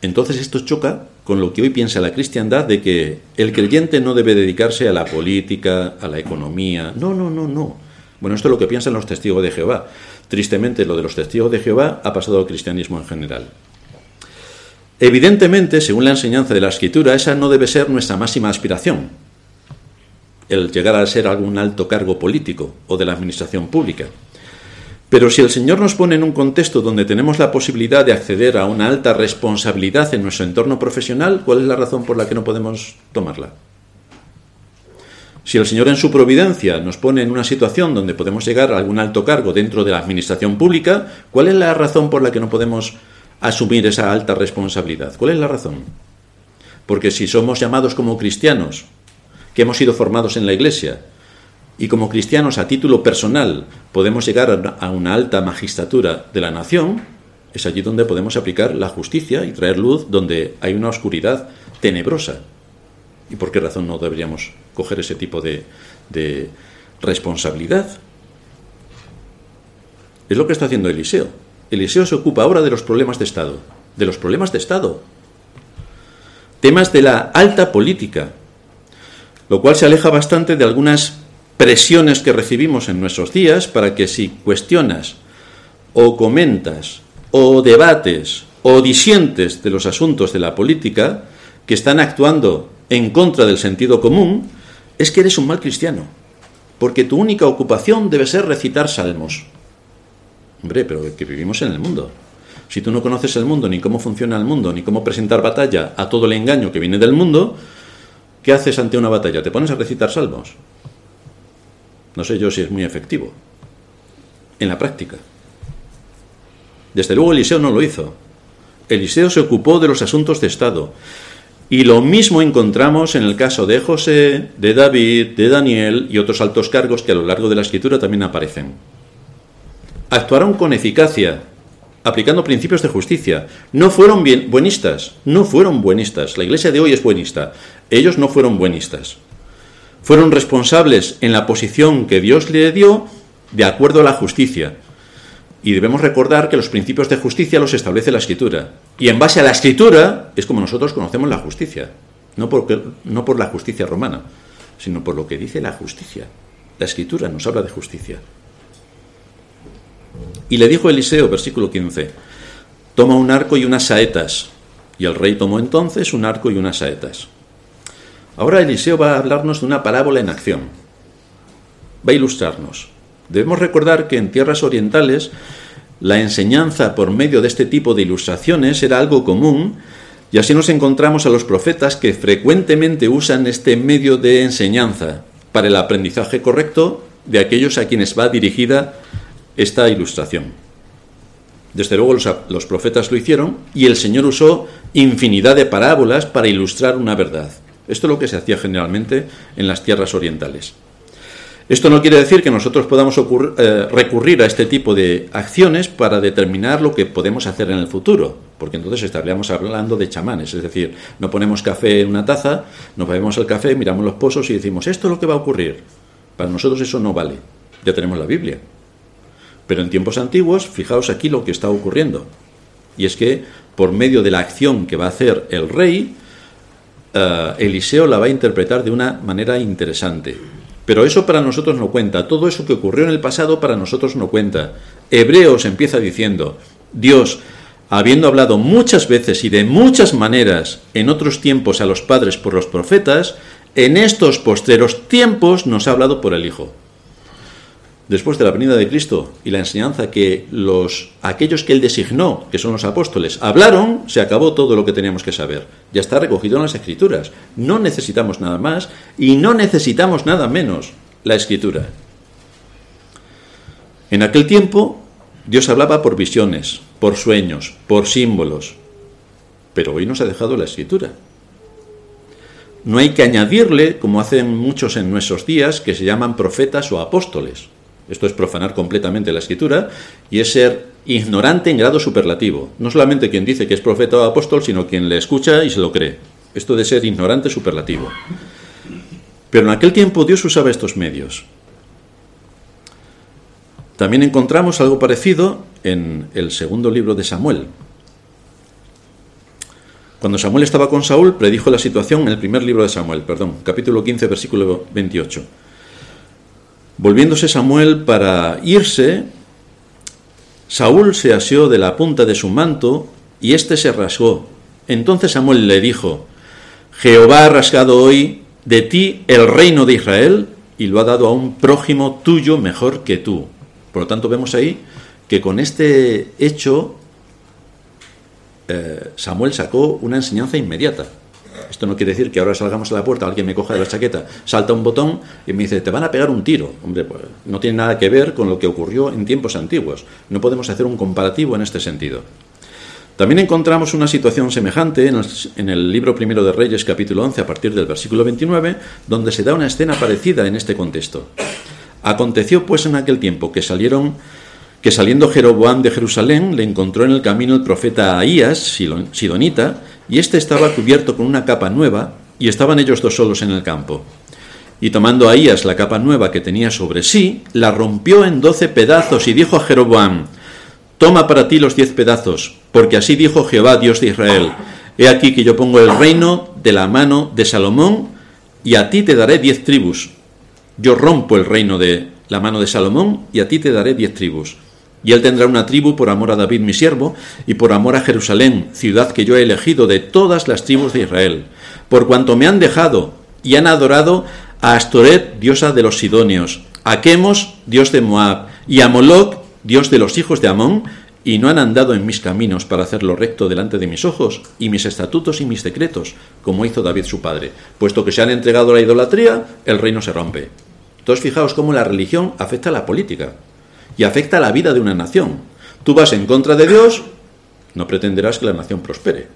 Entonces esto choca con lo que hoy piensa la cristiandad de que el creyente no debe dedicarse a la política, a la economía. No, no, no, no. Bueno, esto es lo que piensan los testigos de Jehová. Tristemente, lo de los testigos de Jehová ha pasado al cristianismo en general. Evidentemente, según la enseñanza de la Escritura, esa no debe ser nuestra máxima aspiración, el llegar a ser algún alto cargo político o de la administración pública. Pero si el Señor nos pone en un contexto donde tenemos la posibilidad de acceder a una alta responsabilidad en nuestro entorno profesional, ¿cuál es la razón por la que no podemos tomarla? Si el Señor en su providencia nos pone en una situación donde podemos llegar a algún alto cargo dentro de la administración pública, ¿cuál es la razón por la que no podemos asumir esa alta responsabilidad? ¿Cuál es la razón? Porque si somos llamados como cristianos, que hemos sido formados en la Iglesia, y como cristianos a título personal podemos llegar a una alta magistratura de la nación, es allí donde podemos aplicar la justicia y traer luz donde hay una oscuridad tenebrosa. ¿Y por qué razón no deberíamos coger ese tipo de, de responsabilidad? Es lo que está haciendo Eliseo. Eliseo se ocupa ahora de los problemas de Estado, de los problemas de Estado, temas de la alta política, lo cual se aleja bastante de algunas presiones que recibimos en nuestros días para que si cuestionas o comentas o debates o disientes de los asuntos de la política que están actuando en contra del sentido común, es que eres un mal cristiano, porque tu única ocupación debe ser recitar salmos. Hombre, pero que vivimos en el mundo. Si tú no conoces el mundo, ni cómo funciona el mundo, ni cómo presentar batalla a todo el engaño que viene del mundo, ¿qué haces ante una batalla? ¿Te pones a recitar salmos? No sé yo si es muy efectivo. En la práctica. Desde luego Eliseo no lo hizo. Eliseo se ocupó de los asuntos de Estado. Y lo mismo encontramos en el caso de José, de David, de Daniel y otros altos cargos que a lo largo de la escritura también aparecen. Actuaron con eficacia, aplicando principios de justicia. No fueron bien, buenistas, no fueron buenistas. La iglesia de hoy es buenista. Ellos no fueron buenistas fueron responsables en la posición que Dios le dio de acuerdo a la justicia. Y debemos recordar que los principios de justicia los establece la escritura. Y en base a la escritura es como nosotros conocemos la justicia. No, no por la justicia romana, sino por lo que dice la justicia. La escritura nos habla de justicia. Y le dijo Eliseo, versículo 15, toma un arco y unas saetas. Y el rey tomó entonces un arco y unas saetas. Ahora Eliseo va a hablarnos de una parábola en acción. Va a ilustrarnos. Debemos recordar que en tierras orientales la enseñanza por medio de este tipo de ilustraciones era algo común y así nos encontramos a los profetas que frecuentemente usan este medio de enseñanza para el aprendizaje correcto de aquellos a quienes va dirigida esta ilustración. Desde luego los, los profetas lo hicieron y el Señor usó infinidad de parábolas para ilustrar una verdad. Esto es lo que se hacía generalmente en las tierras orientales. Esto no quiere decir que nosotros podamos eh, recurrir a este tipo de acciones para determinar lo que podemos hacer en el futuro, porque entonces estaríamos hablando de chamanes, es decir, no ponemos café en una taza, nos bebemos el café, miramos los pozos y decimos, esto es lo que va a ocurrir. Para nosotros eso no vale, ya tenemos la Biblia. Pero en tiempos antiguos, fijaos aquí lo que está ocurriendo, y es que por medio de la acción que va a hacer el rey, eh, Eliseo la va a interpretar de una manera interesante. Pero eso para nosotros no cuenta. Todo eso que ocurrió en el pasado para nosotros no cuenta. Hebreos empieza diciendo, Dios, habiendo hablado muchas veces y de muchas maneras en otros tiempos a los padres por los profetas, en estos postreros tiempos nos ha hablado por el Hijo después de la venida de Cristo y la enseñanza que los aquellos que él designó, que son los apóstoles, hablaron, se acabó todo lo que teníamos que saber. Ya está recogido en las escrituras. No necesitamos nada más y no necesitamos nada menos la escritura. En aquel tiempo Dios hablaba por visiones, por sueños, por símbolos, pero hoy nos ha dejado la escritura. No hay que añadirle, como hacen muchos en nuestros días, que se llaman profetas o apóstoles. Esto es profanar completamente la escritura y es ser ignorante en grado superlativo. No solamente quien dice que es profeta o apóstol, sino quien le escucha y se lo cree. Esto de ser ignorante superlativo. Pero en aquel tiempo Dios usaba estos medios. También encontramos algo parecido en el segundo libro de Samuel. Cuando Samuel estaba con Saúl, predijo la situación en el primer libro de Samuel, perdón, capítulo 15, versículo 28. Volviéndose Samuel para irse, Saúl se asió de la punta de su manto y éste se rasgó. Entonces Samuel le dijo, Jehová ha rasgado hoy de ti el reino de Israel y lo ha dado a un prójimo tuyo mejor que tú. Por lo tanto, vemos ahí que con este hecho eh, Samuel sacó una enseñanza inmediata. Esto no quiere decir que ahora salgamos a la puerta, alguien me coja de la chaqueta, salta un botón y me dice, te van a pegar un tiro. Hombre, pues no tiene nada que ver con lo que ocurrió en tiempos antiguos. No podemos hacer un comparativo en este sentido. También encontramos una situación semejante en el, libro primero de Reyes, capítulo 11, a partir del versículo 29, donde se da una escena parecida en este contexto. Aconteció pues en aquel tiempo que salieron que saliendo Jeroboam de Jerusalén le encontró en el camino el profeta Ahías, sidonita, y éste estaba cubierto con una capa nueva, y estaban ellos dos solos en el campo. Y tomando Ahías la capa nueva que tenía sobre sí, la rompió en doce pedazos y dijo a Jeroboam, Toma para ti los diez pedazos, porque así dijo Jehová, Dios de Israel, He aquí que yo pongo el reino de la mano de Salomón, y a ti te daré diez tribus. Yo rompo el reino de la mano de Salomón, y a ti te daré diez tribus. Y él tendrá una tribu por amor a David mi siervo, y por amor a Jerusalén, ciudad que yo he elegido de todas las tribus de Israel, por cuanto me han dejado y han adorado a Astoret, diosa de los Sidonios, a Chemos, dios de Moab, y a Moloch, dios de los hijos de Amón, y no han andado en mis caminos para hacer lo recto delante de mis ojos, y mis estatutos y mis decretos, como hizo David su padre. Puesto que se han entregado a la idolatría, el reino se rompe. Entonces fijaos cómo la religión afecta a la política y afecta a la vida de una nación. Tú vas en contra de Dios, no pretenderás que la nación prospere.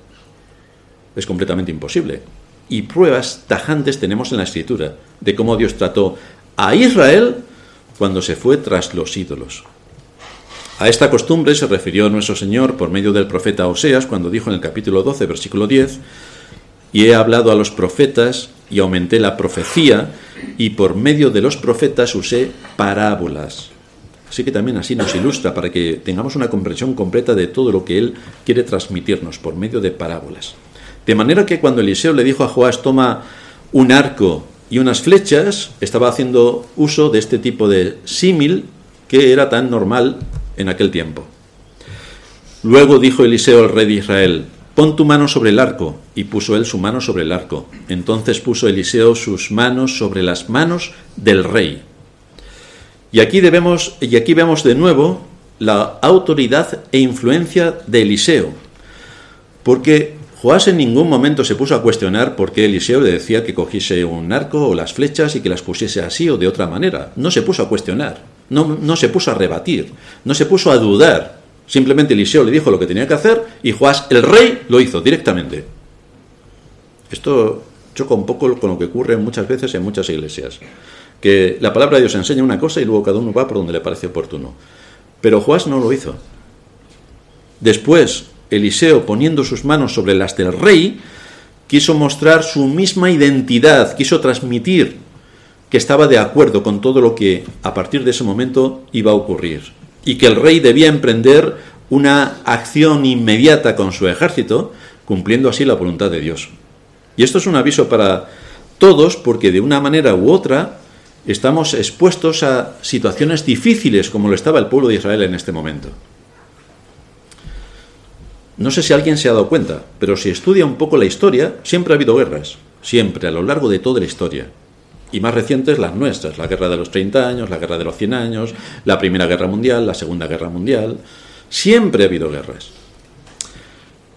Es completamente imposible. Y pruebas tajantes tenemos en la escritura de cómo Dios trató a Israel cuando se fue tras los ídolos. A esta costumbre se refirió nuestro Señor por medio del profeta Oseas cuando dijo en el capítulo 12, versículo 10, y he hablado a los profetas y aumenté la profecía y por medio de los profetas usé parábolas. Así que también así nos ilustra para que tengamos una comprensión completa de todo lo que Él quiere transmitirnos por medio de parábolas. De manera que cuando Eliseo le dijo a Joás, toma un arco y unas flechas, estaba haciendo uso de este tipo de símil que era tan normal en aquel tiempo. Luego dijo Eliseo al rey de Israel, pon tu mano sobre el arco, y puso él su mano sobre el arco. Entonces puso Eliseo sus manos sobre las manos del rey. Y aquí debemos, y aquí vemos de nuevo la autoridad e influencia de Eliseo, porque Joás en ningún momento se puso a cuestionar por qué Eliseo le decía que cogiese un arco o las flechas y que las pusiese así o de otra manera. No se puso a cuestionar. No, se puso a rebatir, no se puso a dudar. Simplemente Eliseo le dijo lo que tenía que hacer y Joás, el rey, lo hizo directamente. Esto choca un poco con lo que ocurre muchas veces en muchas iglesias. Que la palabra de Dios enseña una cosa y luego cada uno va por donde le parece oportuno. Pero Joás no lo hizo. Después, Eliseo, poniendo sus manos sobre las del rey, quiso mostrar su misma identidad, quiso transmitir que estaba de acuerdo con todo lo que a partir de ese momento iba a ocurrir y que el rey debía emprender una acción inmediata con su ejército, cumpliendo así la voluntad de Dios. Y esto es un aviso para todos porque de una manera u otra estamos expuestos a situaciones difíciles como lo estaba el pueblo de Israel en este momento. No sé si alguien se ha dado cuenta, pero si estudia un poco la historia, siempre ha habido guerras, siempre, a lo largo de toda la historia y más recientes las nuestras, la guerra de los 30 años, la guerra de los 100 años, la Primera Guerra Mundial, la Segunda Guerra Mundial. Siempre ha habido guerras.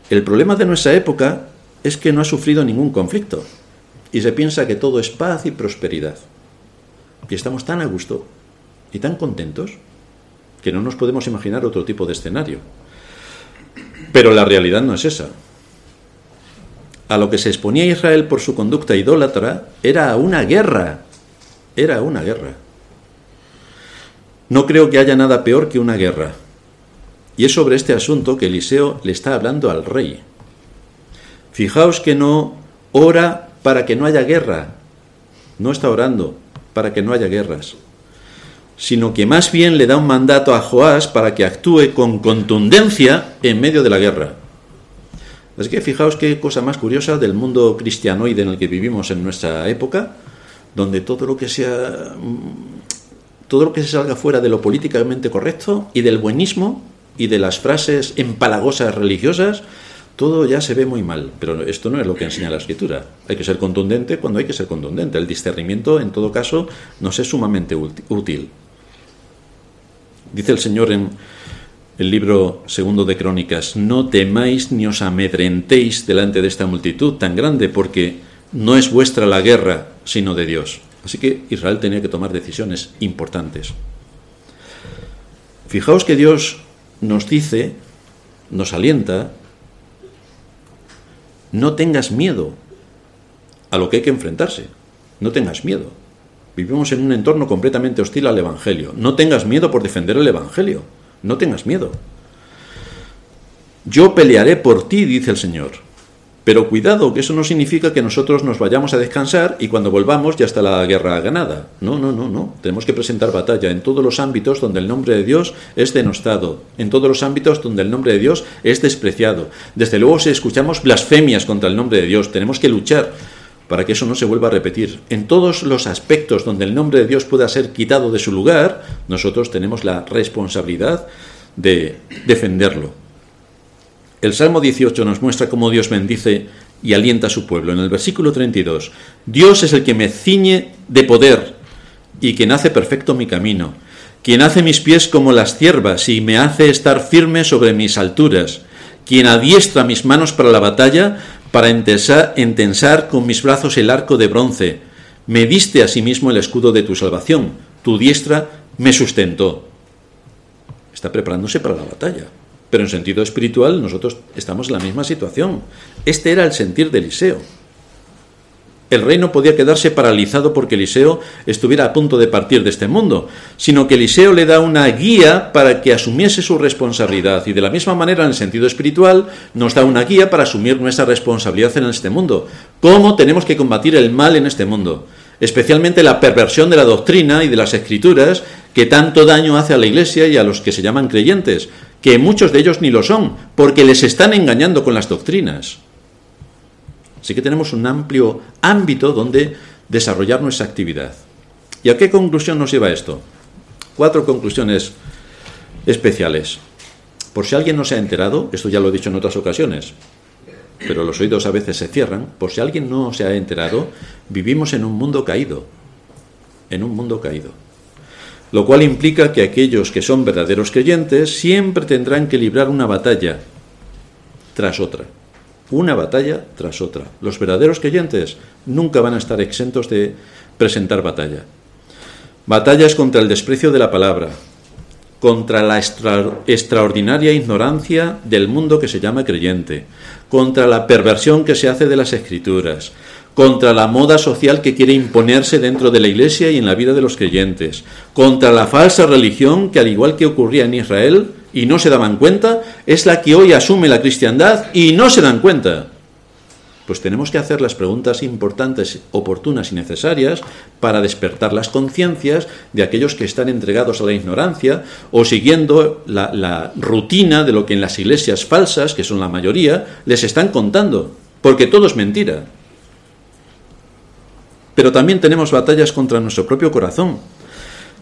El problema de nuestra época es que no ha sufrido ningún conflicto y se piensa que todo es paz y prosperidad. Y estamos tan a gusto y tan contentos que no nos podemos imaginar otro tipo de escenario. Pero la realidad no es esa a lo que se exponía Israel por su conducta idólatra era una guerra. Era una guerra. No creo que haya nada peor que una guerra. Y es sobre este asunto que Eliseo le está hablando al rey. Fijaos que no ora para que no haya guerra. No está orando para que no haya guerras. Sino que más bien le da un mandato a Joás para que actúe con contundencia en medio de la guerra. Así que fijaos qué cosa más curiosa del mundo cristianoide en el que vivimos en nuestra época, donde todo lo que sea mm, todo lo que se salga fuera de lo políticamente correcto y del buenismo y de las frases empalagosas religiosas, todo ya se ve muy mal. Pero esto no es lo que enseña la escritura. Hay que ser contundente cuando hay que ser contundente. El discernimiento, en todo caso, nos es sumamente útil. Dice el Señor en el libro segundo de Crónicas, no temáis ni os amedrentéis delante de esta multitud tan grande, porque no es vuestra la guerra, sino de Dios. Así que Israel tenía que tomar decisiones importantes. Fijaos que Dios nos dice, nos alienta, no tengas miedo a lo que hay que enfrentarse, no tengas miedo. Vivimos en un entorno completamente hostil al Evangelio. No tengas miedo por defender el Evangelio. No tengas miedo. Yo pelearé por ti, dice el Señor. Pero cuidado, que eso no significa que nosotros nos vayamos a descansar y cuando volvamos ya está la guerra ganada. No, no, no, no. Tenemos que presentar batalla en todos los ámbitos donde el nombre de Dios es denostado, en todos los ámbitos donde el nombre de Dios es despreciado. Desde luego si escuchamos blasfemias contra el nombre de Dios, tenemos que luchar para que eso no se vuelva a repetir. En todos los aspectos donde el nombre de Dios pueda ser quitado de su lugar, nosotros tenemos la responsabilidad de defenderlo. El Salmo 18 nos muestra cómo Dios bendice y alienta a su pueblo. En el versículo 32, Dios es el que me ciñe de poder y quien hace perfecto mi camino, quien hace mis pies como las ciervas y me hace estar firme sobre mis alturas, quien adiestra mis manos para la batalla, para entensar, entensar con mis brazos el arco de bronce. Me diste asimismo el escudo de tu salvación, tu diestra me sustentó. Está preparándose para la batalla. Pero en sentido espiritual nosotros estamos en la misma situación. Este era el sentir de Eliseo. El rey no podía quedarse paralizado porque Eliseo estuviera a punto de partir de este mundo, sino que Eliseo le da una guía para que asumiese su responsabilidad y de la misma manera en el sentido espiritual nos da una guía para asumir nuestra responsabilidad en este mundo. ¿Cómo tenemos que combatir el mal en este mundo? Especialmente la perversión de la doctrina y de las escrituras que tanto daño hace a la iglesia y a los que se llaman creyentes, que muchos de ellos ni lo son, porque les están engañando con las doctrinas. Así que tenemos un amplio ámbito donde desarrollar nuestra actividad. ¿Y a qué conclusión nos lleva esto? Cuatro conclusiones especiales. Por si alguien no se ha enterado, esto ya lo he dicho en otras ocasiones, pero los oídos a veces se cierran, por si alguien no se ha enterado, vivimos en un mundo caído, en un mundo caído lo cual implica que aquellos que son verdaderos creyentes siempre tendrán que librar una batalla tras otra, una batalla tras otra. Los verdaderos creyentes nunca van a estar exentos de presentar batalla. Batallas contra el desprecio de la palabra, contra la extraordinaria ignorancia del mundo que se llama creyente, contra la perversión que se hace de las escrituras, contra la moda social que quiere imponerse dentro de la Iglesia y en la vida de los creyentes, contra la falsa religión que al igual que ocurría en Israel y no se daban cuenta, es la que hoy asume la cristiandad y no se dan cuenta. Pues tenemos que hacer las preguntas importantes, oportunas y necesarias para despertar las conciencias de aquellos que están entregados a la ignorancia o siguiendo la, la rutina de lo que en las iglesias falsas, que son la mayoría, les están contando, porque todo es mentira. Pero también tenemos batallas contra nuestro propio corazón,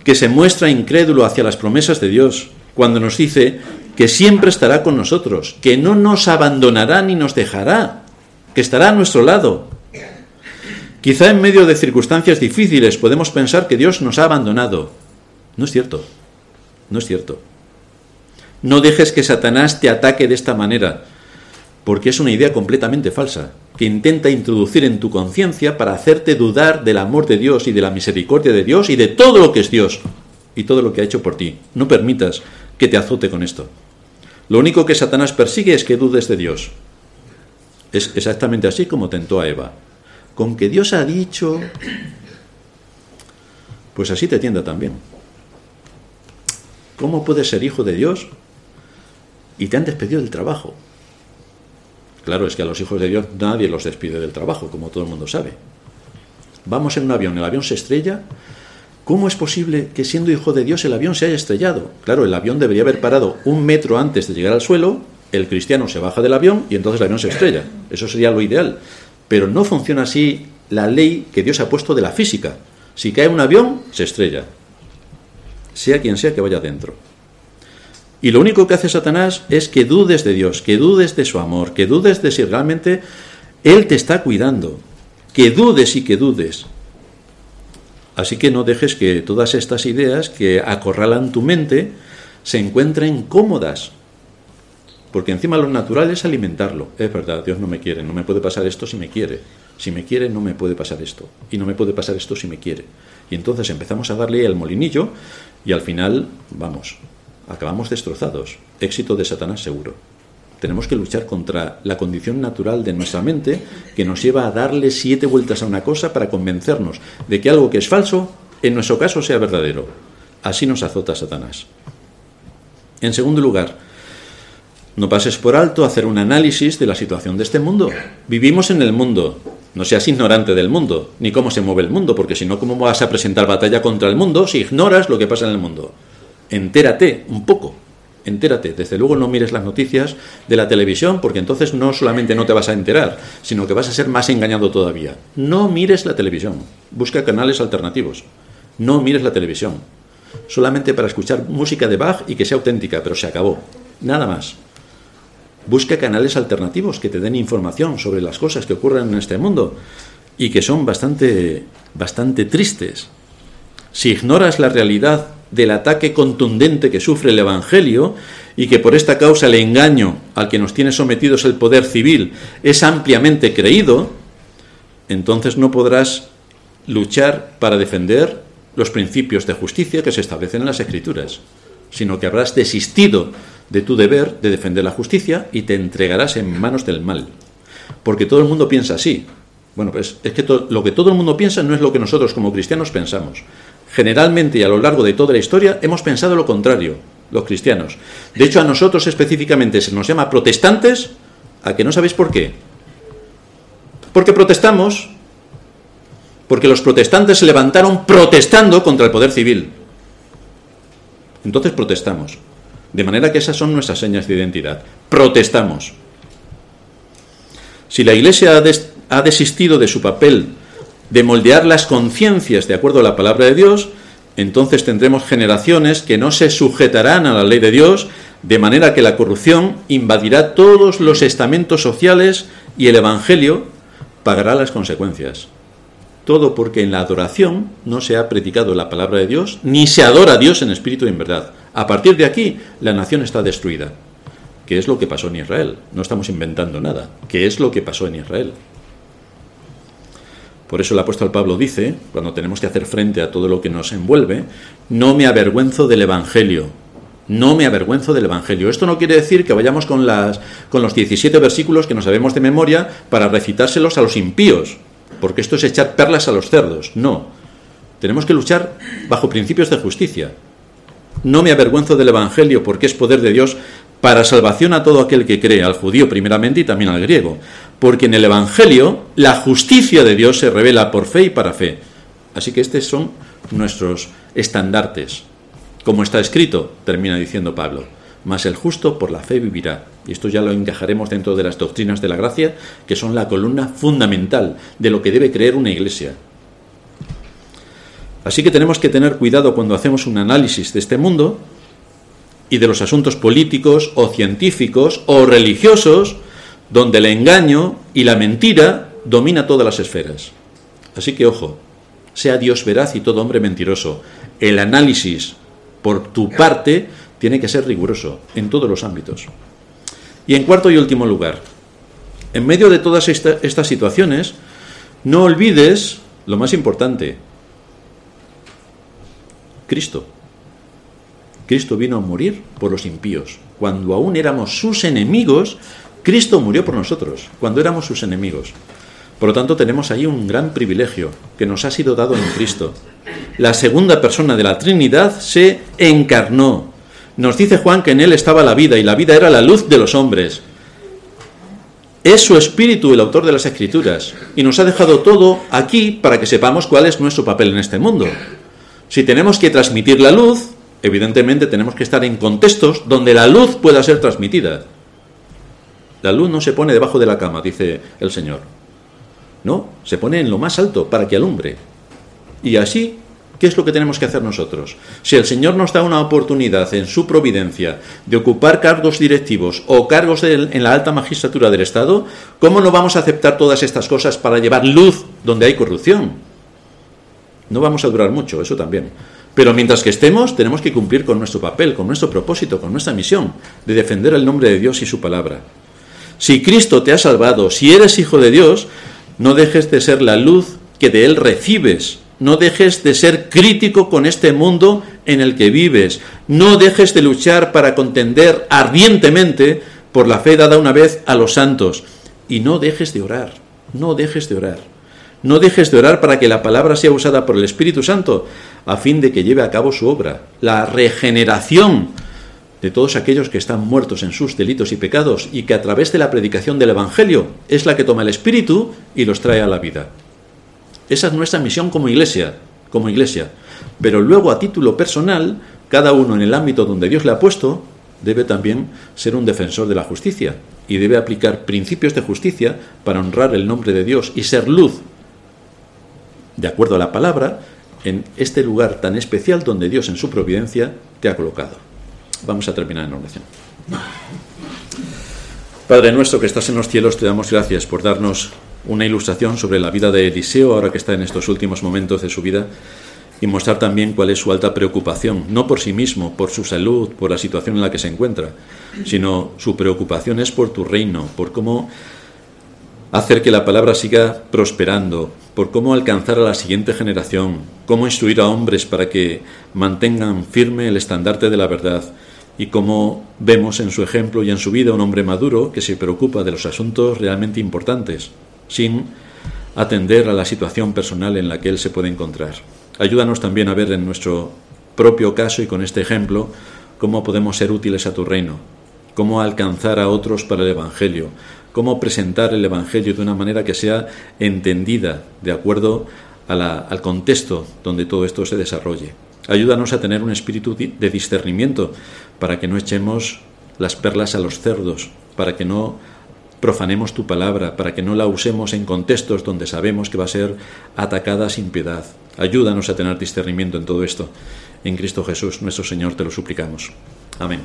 que se muestra incrédulo hacia las promesas de Dios, cuando nos dice que siempre estará con nosotros, que no nos abandonará ni nos dejará, que estará a nuestro lado. Quizá en medio de circunstancias difíciles podemos pensar que Dios nos ha abandonado. No es cierto, no es cierto. No dejes que Satanás te ataque de esta manera, porque es una idea completamente falsa, que intenta introducir en tu conciencia para hacerte dudar del amor de Dios y de la misericordia de Dios y de todo lo que es Dios y todo lo que ha hecho por ti. No permitas que te azote con esto. Lo único que Satanás persigue es que dudes de Dios. Es exactamente así como tentó a Eva. Con que Dios ha dicho, pues así te tienda también. ¿Cómo puedes ser hijo de Dios y te han despedido del trabajo? Claro, es que a los hijos de Dios nadie los despide del trabajo, como todo el mundo sabe. Vamos en un avión, el avión se estrella. ¿Cómo es posible que siendo hijo de Dios el avión se haya estrellado? Claro, el avión debería haber parado un metro antes de llegar al suelo, el cristiano se baja del avión y entonces el avión se estrella. Eso sería lo ideal. Pero no funciona así la ley que Dios ha puesto de la física. Si cae un avión, se estrella. Sea quien sea que vaya dentro. Y lo único que hace Satanás es que dudes de Dios, que dudes de su amor, que dudes de si realmente Él te está cuidando, que dudes y que dudes. Así que no dejes que todas estas ideas que acorralan tu mente se encuentren cómodas. Porque encima lo natural es alimentarlo. Es verdad, Dios no me quiere, no me puede pasar esto si me quiere. Si me quiere, no me puede pasar esto. Y no me puede pasar esto si me quiere. Y entonces empezamos a darle el molinillo y al final, vamos, acabamos destrozados. Éxito de Satanás seguro. Tenemos que luchar contra la condición natural de nuestra mente que nos lleva a darle siete vueltas a una cosa para convencernos de que algo que es falso, en nuestro caso, sea verdadero. Así nos azota Satanás. En segundo lugar, No pases por alto hacer un análisis de la situación de este mundo. Vivimos en el mundo. No seas ignorante del mundo, ni cómo se mueve el mundo, porque si no, ¿cómo vas a presentar batalla contra el mundo si ignoras lo que pasa en el mundo? Entérate un poco, entérate. Desde luego no mires las noticias de la televisión, porque entonces no solamente no te vas a enterar, sino que vas a ser más engañado todavía. No mires la televisión, busca canales alternativos. No mires la televisión, solamente para escuchar música de Bach y que sea auténtica, pero se acabó. Nada más. Busca canales alternativos que te den información sobre las cosas que ocurren en este mundo y que son bastante, bastante tristes. Si ignoras la realidad del ataque contundente que sufre el Evangelio y que por esta causa el engaño al que nos tiene sometidos el poder civil es ampliamente creído, entonces no podrás luchar para defender los principios de justicia que se establecen en las Escrituras, sino que habrás desistido de tu deber de defender la justicia y te entregarás en manos del mal. Porque todo el mundo piensa así. Bueno, pues es que lo que todo el mundo piensa no es lo que nosotros como cristianos pensamos. Generalmente y a lo largo de toda la historia hemos pensado lo contrario, los cristianos. De hecho, a nosotros específicamente se nos llama protestantes, a que no sabéis por qué. Porque protestamos, porque los protestantes se levantaron protestando contra el poder civil. Entonces protestamos. De manera que esas son nuestras señas de identidad. Protestamos. Si la Iglesia ha, desistido de su papel de moldear las conciencias de acuerdo a la palabra de Dios, entonces tendremos generaciones que no se sujetarán a la ley de Dios, de manera que la corrupción invadirá todos los estamentos sociales y el Evangelio pagará las consecuencias. Todo porque en la adoración no se ha predicado la palabra de Dios, ni se adora a Dios en espíritu y en verdad. A partir de aquí, la nación está destruida. ¿Qué es lo que pasó en Israel? No estamos inventando nada. ¿Qué es lo que pasó en Israel? Por eso el apóstol Pablo dice, cuando tenemos que hacer frente a todo lo que nos envuelve, no me avergüenzo del Evangelio. No me avergüenzo del Evangelio. Esto no quiere decir que vayamos con, con los 17 versículos que nos sabemos de memoria para recitárselos a los impíos, porque esto es echar perlas a los cerdos. No. Tenemos que luchar bajo principios de justicia. No me avergüenzo del Evangelio porque es poder de Dios para salvación a todo aquel que cree, al judío primeramente y también al griego. Porque en el Evangelio la justicia de Dios se revela por fe y para fe. Así que estos son nuestros estandartes. Como está escrito, termina diciendo Pablo, mas el justo por la fe vivirá. Y esto ya lo encajaremos dentro de las doctrinas de la gracia, que son la columna fundamental de lo que debe creer una iglesia. Así que tenemos que tener cuidado cuando hacemos un análisis de este mundo y de los asuntos políticos o científicos o religiosos, donde el engaño y la mentira domina todas las esferas. Así que ojo, sea Dios veraz y todo hombre mentiroso. El análisis por tu parte tiene que ser riguroso en todos los ámbitos. Y en cuarto y último lugar, en medio de todas estas situaciones, no olvides lo más importante, Cristo. Cristo vino a morir por los impíos. Cuando aún éramos sus enemigos, Cristo murió por nosotros, cuando éramos sus enemigos. Por lo tanto, tenemos ahí un gran privilegio que nos ha sido dado en Cristo. La segunda persona de la Trinidad se encarnó. Nos dice Juan que en él estaba la vida y la vida era la luz de los hombres. Es su espíritu el autor de las escrituras y nos ha dejado todo aquí para que sepamos cuál es nuestro papel en este mundo. Si tenemos que transmitir la luz, evidentemente tenemos que estar en contextos donde la luz pueda ser transmitida. La luz no se pone debajo de la cama, dice el Señor. No, se pone en lo más alto para que alumbre. Y así, ¿qué es lo que tenemos que hacer nosotros? Si el Señor nos da una oportunidad en su providencia de ocupar cargos directivos o cargos en la alta magistratura del Estado, ¿cómo no vamos a aceptar todas estas cosas para llevar luz donde hay corrupción? No vamos a durar mucho, eso también. Pero mientras que estemos, tenemos que cumplir con nuestro papel, con nuestro propósito, con nuestra misión de defender el nombre de Dios y su palabra. Si Cristo te ha salvado, si eres hijo de Dios, no dejes de ser la luz que de Él recibes. No dejes de ser crítico con este mundo en el que vives. No dejes de luchar para contender ardientemente por la fe dada una vez a los santos. Y no dejes de orar. No dejes de orar. No dejes de orar para que la palabra sea usada por el Espíritu Santo a fin de que lleve a cabo su obra, la regeneración de todos aquellos que están muertos en sus delitos y pecados y que a través de la predicación del Evangelio es la que toma el Espíritu y los trae a la vida. Esa es nuestra misión como iglesia, como iglesia. Pero luego a título personal, cada uno en el ámbito donde Dios le ha puesto, debe también ser un defensor de la justicia y debe aplicar principios de justicia para honrar el nombre de Dios y ser luz, de acuerdo a la palabra, en este lugar tan especial donde Dios en su providencia te ha colocado. Vamos a terminar en oración. Padre nuestro que estás en los cielos, te damos gracias por darnos una ilustración sobre la vida de Eliseo ahora que está en estos últimos momentos de su vida y mostrar también cuál es su alta preocupación, no por sí mismo, por su salud, por la situación en la que se encuentra, sino su preocupación es por tu reino, por cómo hacer que la palabra siga prosperando, por cómo alcanzar a la siguiente generación, cómo instruir a hombres para que mantengan firme el estandarte de la verdad y cómo vemos en su ejemplo y en su vida un hombre maduro que se preocupa de los asuntos realmente importantes, sin atender a la situación personal en la que él se puede encontrar. Ayúdanos también a ver en nuestro propio caso y con este ejemplo cómo podemos ser útiles a tu reino, cómo alcanzar a otros para el Evangelio, cómo presentar el Evangelio de una manera que sea entendida de acuerdo al contexto donde todo esto se desarrolle. Ayúdanos a tener un espíritu de discernimiento para que no echemos las perlas a los cerdos, para que no profanemos tu palabra, para que no la usemos en contextos donde sabemos que va a ser atacada sin piedad. Ayúdanos a tener discernimiento en todo esto. En Cristo Jesús, nuestro Señor, te lo suplicamos. Amén.